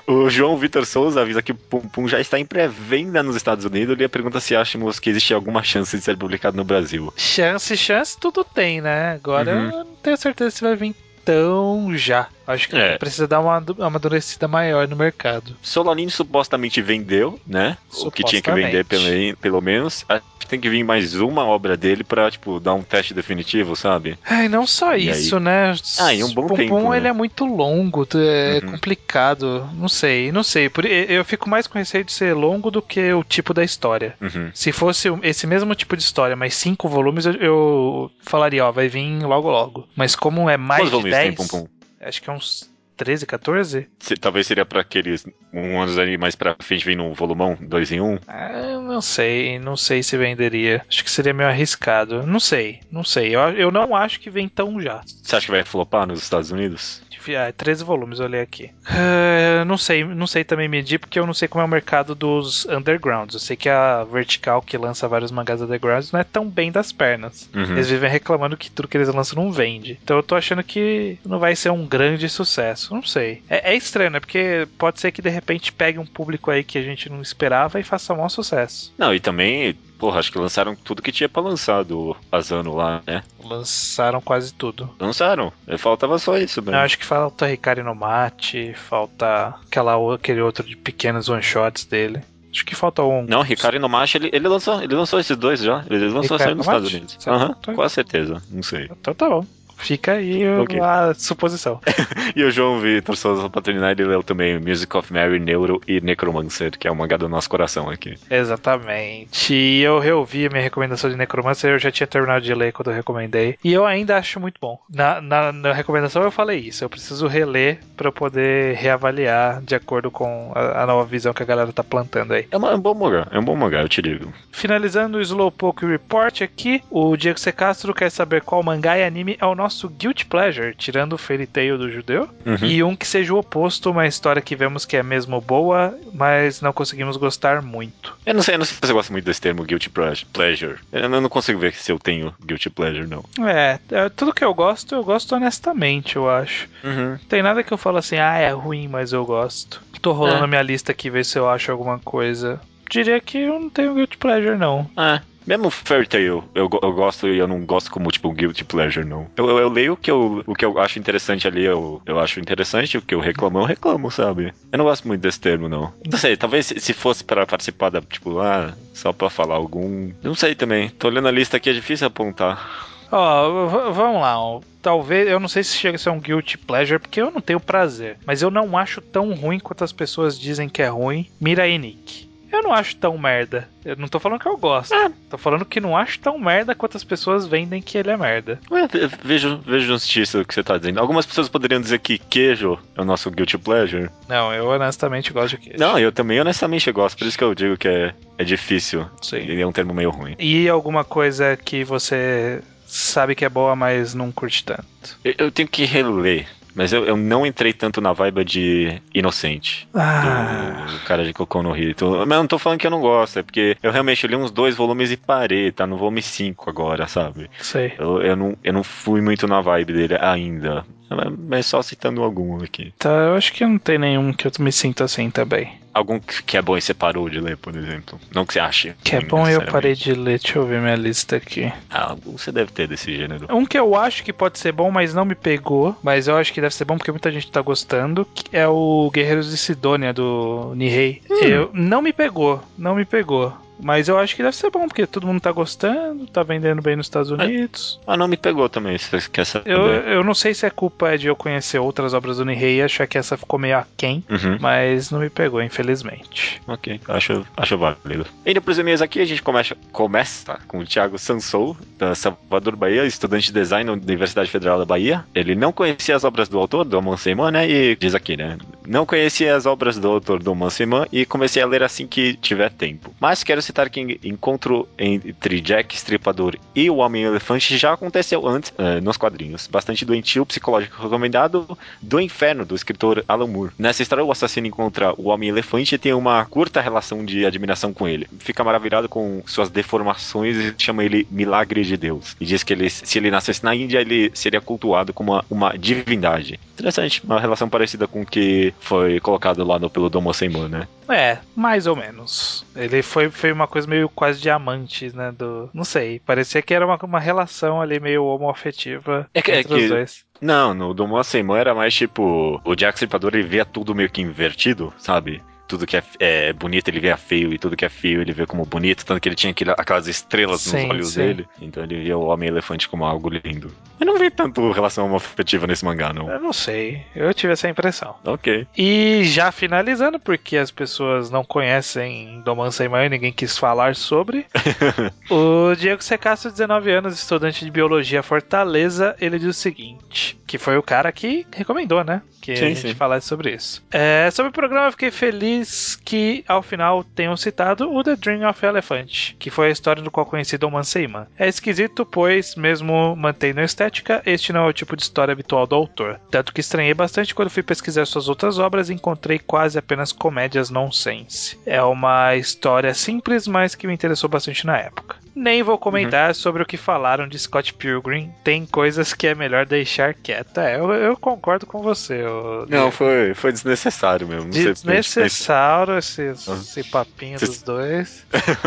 O João Vitor Souza avisa que o Pum Pum já está em pré-venda nos Estados Unidos e pergunta se achamos que existe alguma chance de ser publicado no Brasil. Chance, chance, tudo tem, né? Agora Uhum. eu não tenho certeza se vai vir tão já. Acho que É. precisa dar uma adu- amadurecida maior no mercado. Solanin supostamente vendeu, né? O que tinha que vender, pelo, pelo menos. Acho que tem que vir mais uma obra dele pra, tipo, dar um teste definitivo, sabe? Ai, não só E isso, né? Ah, e um bom Pompom, tempo, né? ele é muito longo, é Uhum. complicado. Não sei, não sei. Por, eu fico mais com receio de ser longo do que o tipo da história. Uhum. Se fosse esse mesmo tipo de história, mas cinco volumes, eu, eu falaria, ó, vai vir logo logo. Mas como é mais Quantos de volumes 10, tem, Pum? Acho que é uns 13, 14? Se- Talvez seria pra aqueles um anos ali mais pra frente vir num volumão, dois em um. Ah, não sei, não sei se venderia. Acho que seria meio arriscado. Não sei, não sei. Eu, eu não acho que vem tão já. Você acha que vai flopar nos Estados Unidos? Ah, é 13 volumes, eu olhei aqui. Ah, não sei, não sei também medir, porque eu não sei como é o mercado dos undergrounds. Eu sei que a Vertical, que lança vários mangás undergrounds, não é tão bem das pernas. Uhum. Eles vivem reclamando que tudo que eles lançam não vende. Então eu tô achando que não vai ser um grande sucesso. Não sei. É, é estranho, né? Porque pode ser que de repente pegue um público aí que a gente não esperava e faça um maior sucesso. Não, e também, porra, acho que lançaram tudo que tinha pra lançar do Asano lá, né? Lançaram quase tudo. Lançaram. Faltava só isso, Eu mesmo. acho que falta Ricari no Mate, falta aquela, aquele outro de pequenos one-shots dele. Acho que falta um. Não, Ricardo no Macho, ele, ele, lançou, ele lançou esses dois já. Ele lançou saiu nos no Estados? Unidos. Aham, Tô- com certeza. Não sei. Então tá bom. Fica aí Ok. a suposição. E o João Vitor Souza Paternidade ele leu também Music of Mary, Neuro e Necromancer, que é o mangá do nosso coração aqui. Exatamente. E eu reouvi a minha recomendação de Necromancer, eu já tinha terminado de ler quando eu recomendei. E eu ainda acho muito bom. Na, na, na recomendação eu falei isso, eu preciso reler pra eu poder reavaliar de acordo com a, a nova visão que a galera tá plantando aí. É, uma- é um bom mangá, é um bom mangá, eu te digo. Finalizando o Slowpoke Report aqui, o Diego C. Castro quer saber qual mangá e anime é o nosso Guilty Pleasure, tirando o Fairy Tail do judeu. Uhum. E um que seja o oposto, uma história que vemos que é mesmo boa, mas não conseguimos gostar muito. Eu não sei, eu não sei se você gosta muito desse termo Guilty Pleasure-. Eu não consigo ver se eu tenho Guilty Pleasure, não. É, é, tudo que eu gosto, eu gosto honestamente, eu acho. Uhum. Não tem nada que eu falo assim, ah, é ruim, mas eu gosto. Tô rolando É. a minha lista aqui, ver se eu acho alguma coisa. Diria que eu não tenho Guilty Pleasure, não. Ah, mesmo Fairy Tail, eu, eu gosto e eu não gosto como, tipo, Guilty Pleasure, não. Eu, eu, eu leio o que eu, o que eu acho interessante ali, eu, eu acho interessante, o que eu reclamo, eu reclamo, sabe? Eu não gosto muito desse termo, não. Não sei, talvez se, se fosse para participar da, tipo, ah, só pra falar algum... Não sei também, tô olhando a lista aqui, é difícil apontar. Ó, v- vamos lá. Talvez, eu não sei se chega a ser um guilty pleasure, porque eu não tenho prazer. Mas eu não acho tão ruim quanto as pessoas dizem que é ruim. Mirai Nikki. Eu não acho tão merda. Eu não tô falando que eu gosto. Tô falando que não acho tão merda quanto as pessoas vendem que ele é merda. Ué, ve- vejo, vejo justiça o que você tá dizendo. Algumas pessoas poderiam dizer que queijo é o nosso Guilty Pleasure. Não, eu honestamente gosto de queijo. Não, eu também honestamente gosto, por isso que eu digo que é, é difícil. Sim. Ele é um termo meio ruim. E alguma coisa que você sabe que é boa, mas não curte tanto. Eu, eu tenho que reler, mas eu, eu não entrei tanto na vibe de Inocente. Ah, Do cara de Cocô no Rito. Mas eu não tô falando que eu não gosto, é porque eu realmente li uns dois volumes e parei, tá no volume 5 agora, sabe? sei. Eu, eu, não, eu não fui muito na vibe dele ainda. Mas- Mas só citando algum aqui. Tá, eu acho que não tem nenhum que eu me sinta assim também. Algum que é bom e você parou de ler, por exemplo. Não que você ache. Que é bom e eu parei de ler. Deixa eu ver minha lista aqui. Ah, algum você deve ter desse gênero. Um que eu acho que pode ser bom, mas não me pegou. Mas eu acho que deve ser bom porque muita gente tá gostando. Que é o Guerreiros de Sidônia do Nihei. Eu não me pegou, não me pegou. Mas eu acho que deve ser bom, porque todo mundo tá gostando, tá vendendo bem nos Estados Unidos. Ah, não me pegou também, se você quer saber. Eu, eu não sei se a culpa é de eu conhecer outras obras do Nihei e achar que essa ficou meio aquém, Uhum. mas não me pegou, infelizmente. Ok, acho, acho válido. Indo pros e-mails aqui, a gente começa, começa com o Thiago Sansou, da Salvador, Bahia, estudante de design na Universidade Federal da Bahia. Ele não conhecia as obras do autor, do Amon Seymour, né? E diz aqui, né? Não conhecia as obras do autor do Amon Seymour e comecei a ler assim que tiver tempo. Mas quero citar que encontro entre Jack Stripador e o Homem-Elefante já aconteceu antes eh, nos quadrinhos. Bastante doentio, psicológico recomendado do Inferno, do escritor Alan Moore. Nessa história, o assassino encontra o Homem-Elefante e tem uma curta relação de admiração com ele. Fica maravilhado com suas deformações e chama ele Milagre de Deus. E diz que ele, se ele nascesse na Índia, ele seria cultuado como uma, uma divindade. Interessante, uma relação parecida com o que foi colocado lá no pelo Domo Senmu, né? É, mais ou menos. Ele foi, foi uma coisa meio quase diamante, né? Do, não sei, parecia que era uma, uma relação ali meio homoafetiva É que- é entre os que- dois. Não, no Domo Senmu era mais tipo. O Jack Stripador ele via tudo meio que invertido, sabe? Tudo que é, é bonito ele via feio e tudo que é feio ele vê como bonito. Tanto que ele tinha aquele- aquelas estrelas Sim, nos olhos sim. dele. Então ele via o Homem-Elefante como algo lindo. Eu não vi tanto relação homoafetiva nesse mangá, não. Eu não sei, eu tive essa impressão. Ok. E já finalizando, porque as pessoas não conhecem Doman Seiman e ninguém quis falar sobre. o Diego Secasso, 19 anos, estudante de biologia Fortaleza, ele diz o seguinte: que foi o cara que recomendou, né? Que Sim, a gente falasse sobre isso. É, sobre o programa, eu fiquei feliz que ao final tenham citado o The Dream of Elephant, que foi a história do qual conheci Doman Seiman. É esquisito, pois, mesmo mantendo a estética, este não é o tipo de história habitual do autor. Tanto que estranhei bastante quando fui pesquisar suas outras obras e encontrei quase apenas comédias nonsense. É uma história simples, mas que me interessou bastante na época. Nem vou comentar sobre o que falaram de Scott Pilgrim. Tem coisas que é melhor deixar quieta. É, eu, eu concordo com você. ô Não, foi, foi desnecessário mesmo. Desnecessário esse, esse papinho Vocês- dos dois.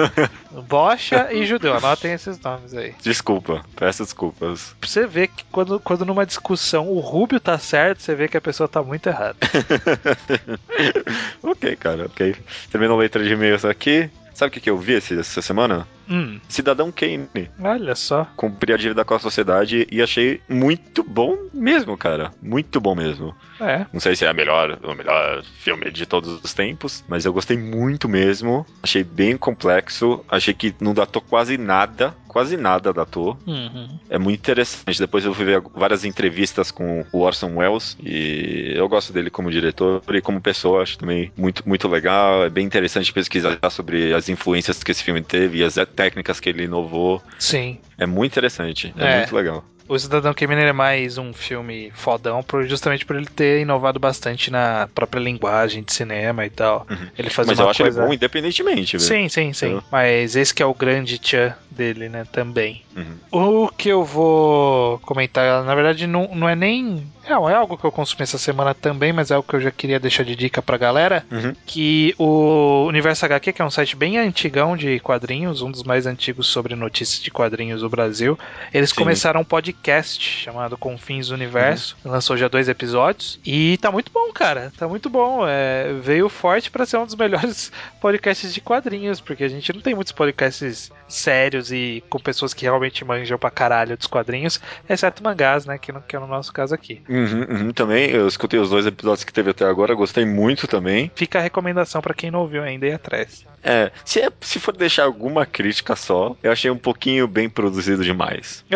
Bocha e judeu, anotem esses nomes aí. Desculpa, peço desculpas. Você ver que quando, quando numa discussão o Rubio tá certo, você vê que a pessoa tá muito errada. ok, cara, ok. Terminou a letra de e-mails aqui. Sabe o que, que eu vi essa semana? Hum, Cidadão Kane. olha só. Cumpri a dívida com a sociedade e achei muito bom mesmo, cara. Muito bom mesmo. É. Não sei se é a melhor, o melhor filme de todos os tempos, mas eu gostei muito mesmo. Achei bem complexo. Achei que não datou quase nada. Quase nada datou. Uhum. É muito interessante. Depois eu fui ver várias entrevistas com o Orson Welles e eu gosto dele como diretor e como pessoa. Acho também muito, muito legal. É bem interessante pesquisar sobre as influências que esse filme teve e as técnicas que ele inovou. Sim. É muito interessante. É, É. muito legal. O Cidadão Kane é mais um filme fodão, por- justamente por ele ter inovado bastante na própria linguagem de cinema e tal. Ele faz Uhum. Mas uma eu acho coisa... ele bom independentemente, velho. Sim, sim, sim. Eu- Mas esse que é o grande tchan dele, né, também. Uhum. O que eu vou comentar, na verdade, não, não é nem. É, é algo que eu consumi essa semana também, mas é algo que eu já queria deixar de dica pra galera. Uhum. Que o Universo HQ, que é um site bem antigão de quadrinhos, um dos mais antigos sobre notícias de quadrinhos do Brasil, eles Sim. começaram um podcast chamado Confins do Universo. Uhum. Lançou já dois episódios. E tá muito bom, cara. Tá muito bom. É, veio forte pra ser um dos melhores podcasts de quadrinhos, porque a gente não tem muitos podcasts sérios e com pessoas que realmente manjam pra caralho dos quadrinhos, exceto mangás, né? Que, não, que é no nosso caso aqui. Uhum, uhum, também, eu escutei os dois episódios que teve até agora, gostei muito também. Fica a recomendação pra quem não ouviu ainda e atrás. É, se, é- se for deixar alguma crítica só, eu achei um pouquinho bem produzido demais.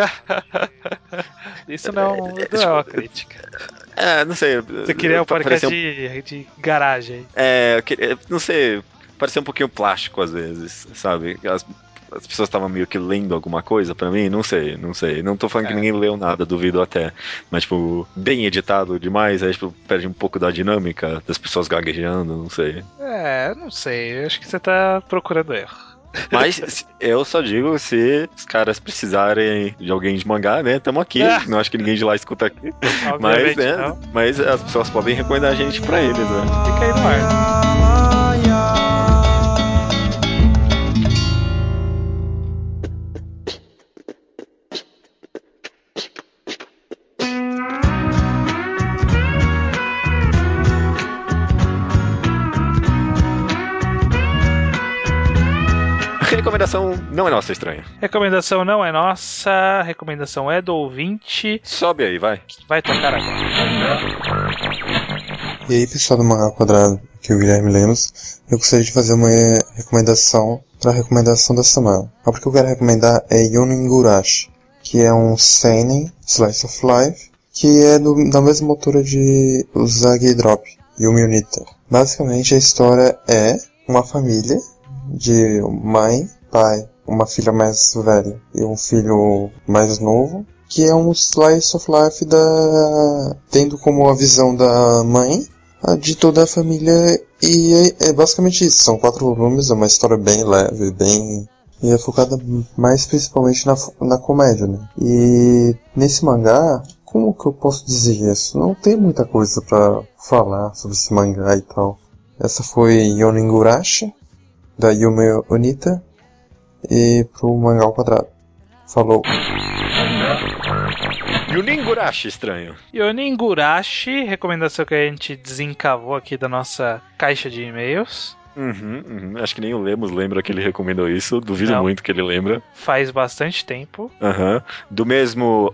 Isso não, não é uma crítica. É, não sei. Você queria um podcast de, de garagem. É, eu queria- não sei, parecia um pouquinho plástico às vezes, sabe? As, as pessoas estavam meio que lendo alguma coisa pra mim, não sei, não sei. Não tô falando É. que ninguém leu nada, duvido até. Mas, tipo, bem editado demais, aí, tipo, perde um pouco da dinâmica das pessoas gaguejando, não sei. É, não sei. Acho que você tá procurando erro. Mas eu só digo se os caras precisarem de alguém de mangá, né? Tamo aqui. Ah. Não acho que ninguém de lá escuta aqui. Mas, Obviamente né? não. Mas as pessoas podem recomendar a gente pra eles, né? Fica aí no ar. Recomendação não é nossa, estranha. Recomendação não é nossa, recomendação é do ouvinte. Sobe aí, vai. Vai tocar agora. E aí pessoal do Mangá Quadrado, aqui é o Guilherme Lemos. Eu gostaria de fazer uma eh, recomendação para a recomendação da semana. A obra que eu quero recomendar é Yoningurashi, que é um seinen slice of life, que é do- da mesma autora de Usagi Drop, Yumi Unita. Basicamente a história é uma família de mãe, pai, uma filha mais velha e um filho mais novo, que é um slice of life da tendo como a visão da mãe a de toda a família e é, é basicamente isso. São quatro volumes, é uma história bem leve, bem e é focada mais principalmente na, na comédia, né? E nesse mangá como que eu posso dizer isso? Não tem muita coisa pra falar sobre esse mangá e tal. Essa foi Yoningurashi, da Yume Onita, e pro mangá ao quadrado. Falou. E o Ningurashi estranho. Yoningurashi, recomendação que a gente desencavou aqui da nossa caixa de e-mails. Uhum, uhum. Acho que nem o Lemos lembra que ele recomendou isso. Duvido Não. muito que ele lembra. Faz bastante tempo. Aham. Do mesmo.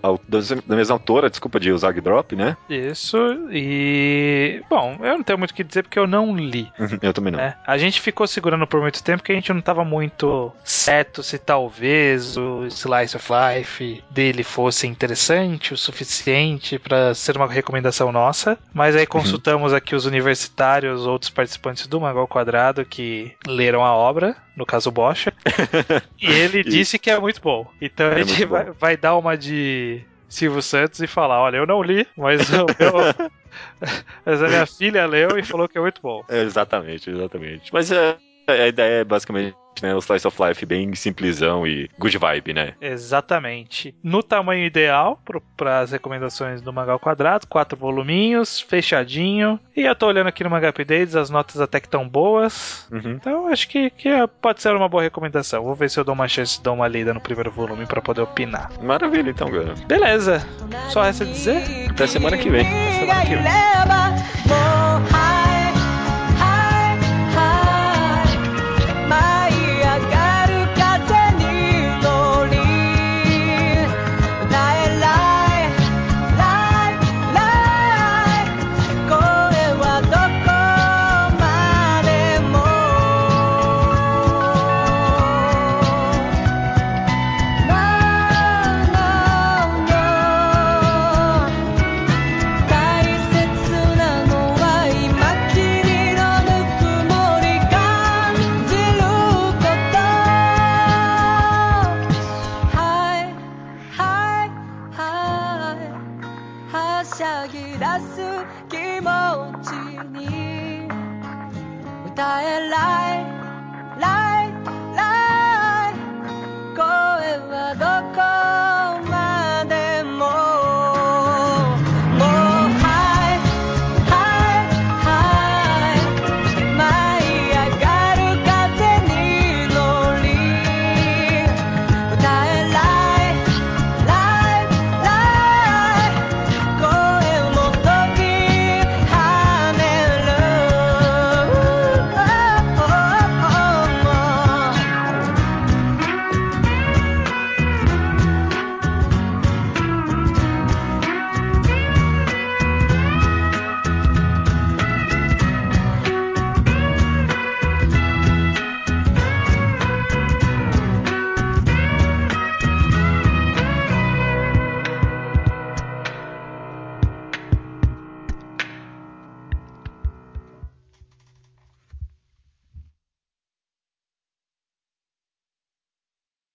Da mesma autora, desculpa, de Usagi Drop, né? Isso. E. Bom, eu não tenho muito o que dizer porque eu não li. Uhum, Eu também não. né? A gente ficou segurando por muito tempo que a gente não tava muito certo se talvez o Slice of Life dele fosse interessante o suficiente pra ser uma recomendação nossa. Mas aí consultamos aqui os universitários, outros participantes do Mangal Quadrado que leram a obra, no caso o Bocha, e ele Isso. disse que é muito bom. Então a É gente muito bom. vai, vai dar uma de Silvio Santos e falar: olha, eu não li, mas. Mas a minha filha leu e falou que é muito bom. É, exatamente, exatamente. Mas é, a ideia é basicamente né, o Slice of Life bem simplesão e good vibe, né? Exatamente. No tamanho ideal para as recomendações do Mangá ao Quadrado, quatro voluminhos, fechadinho. E eu tô olhando aqui no Manga Updates, as notas até que tão boas. Uhum. Então acho que, que é- pode ser uma boa recomendação. Vou ver se eu dou uma chance de dar uma lida no primeiro volume para poder opinar. Maravilha, então, galera. Beleza. Só resta dizer. Até semana que vem. Semana que vem.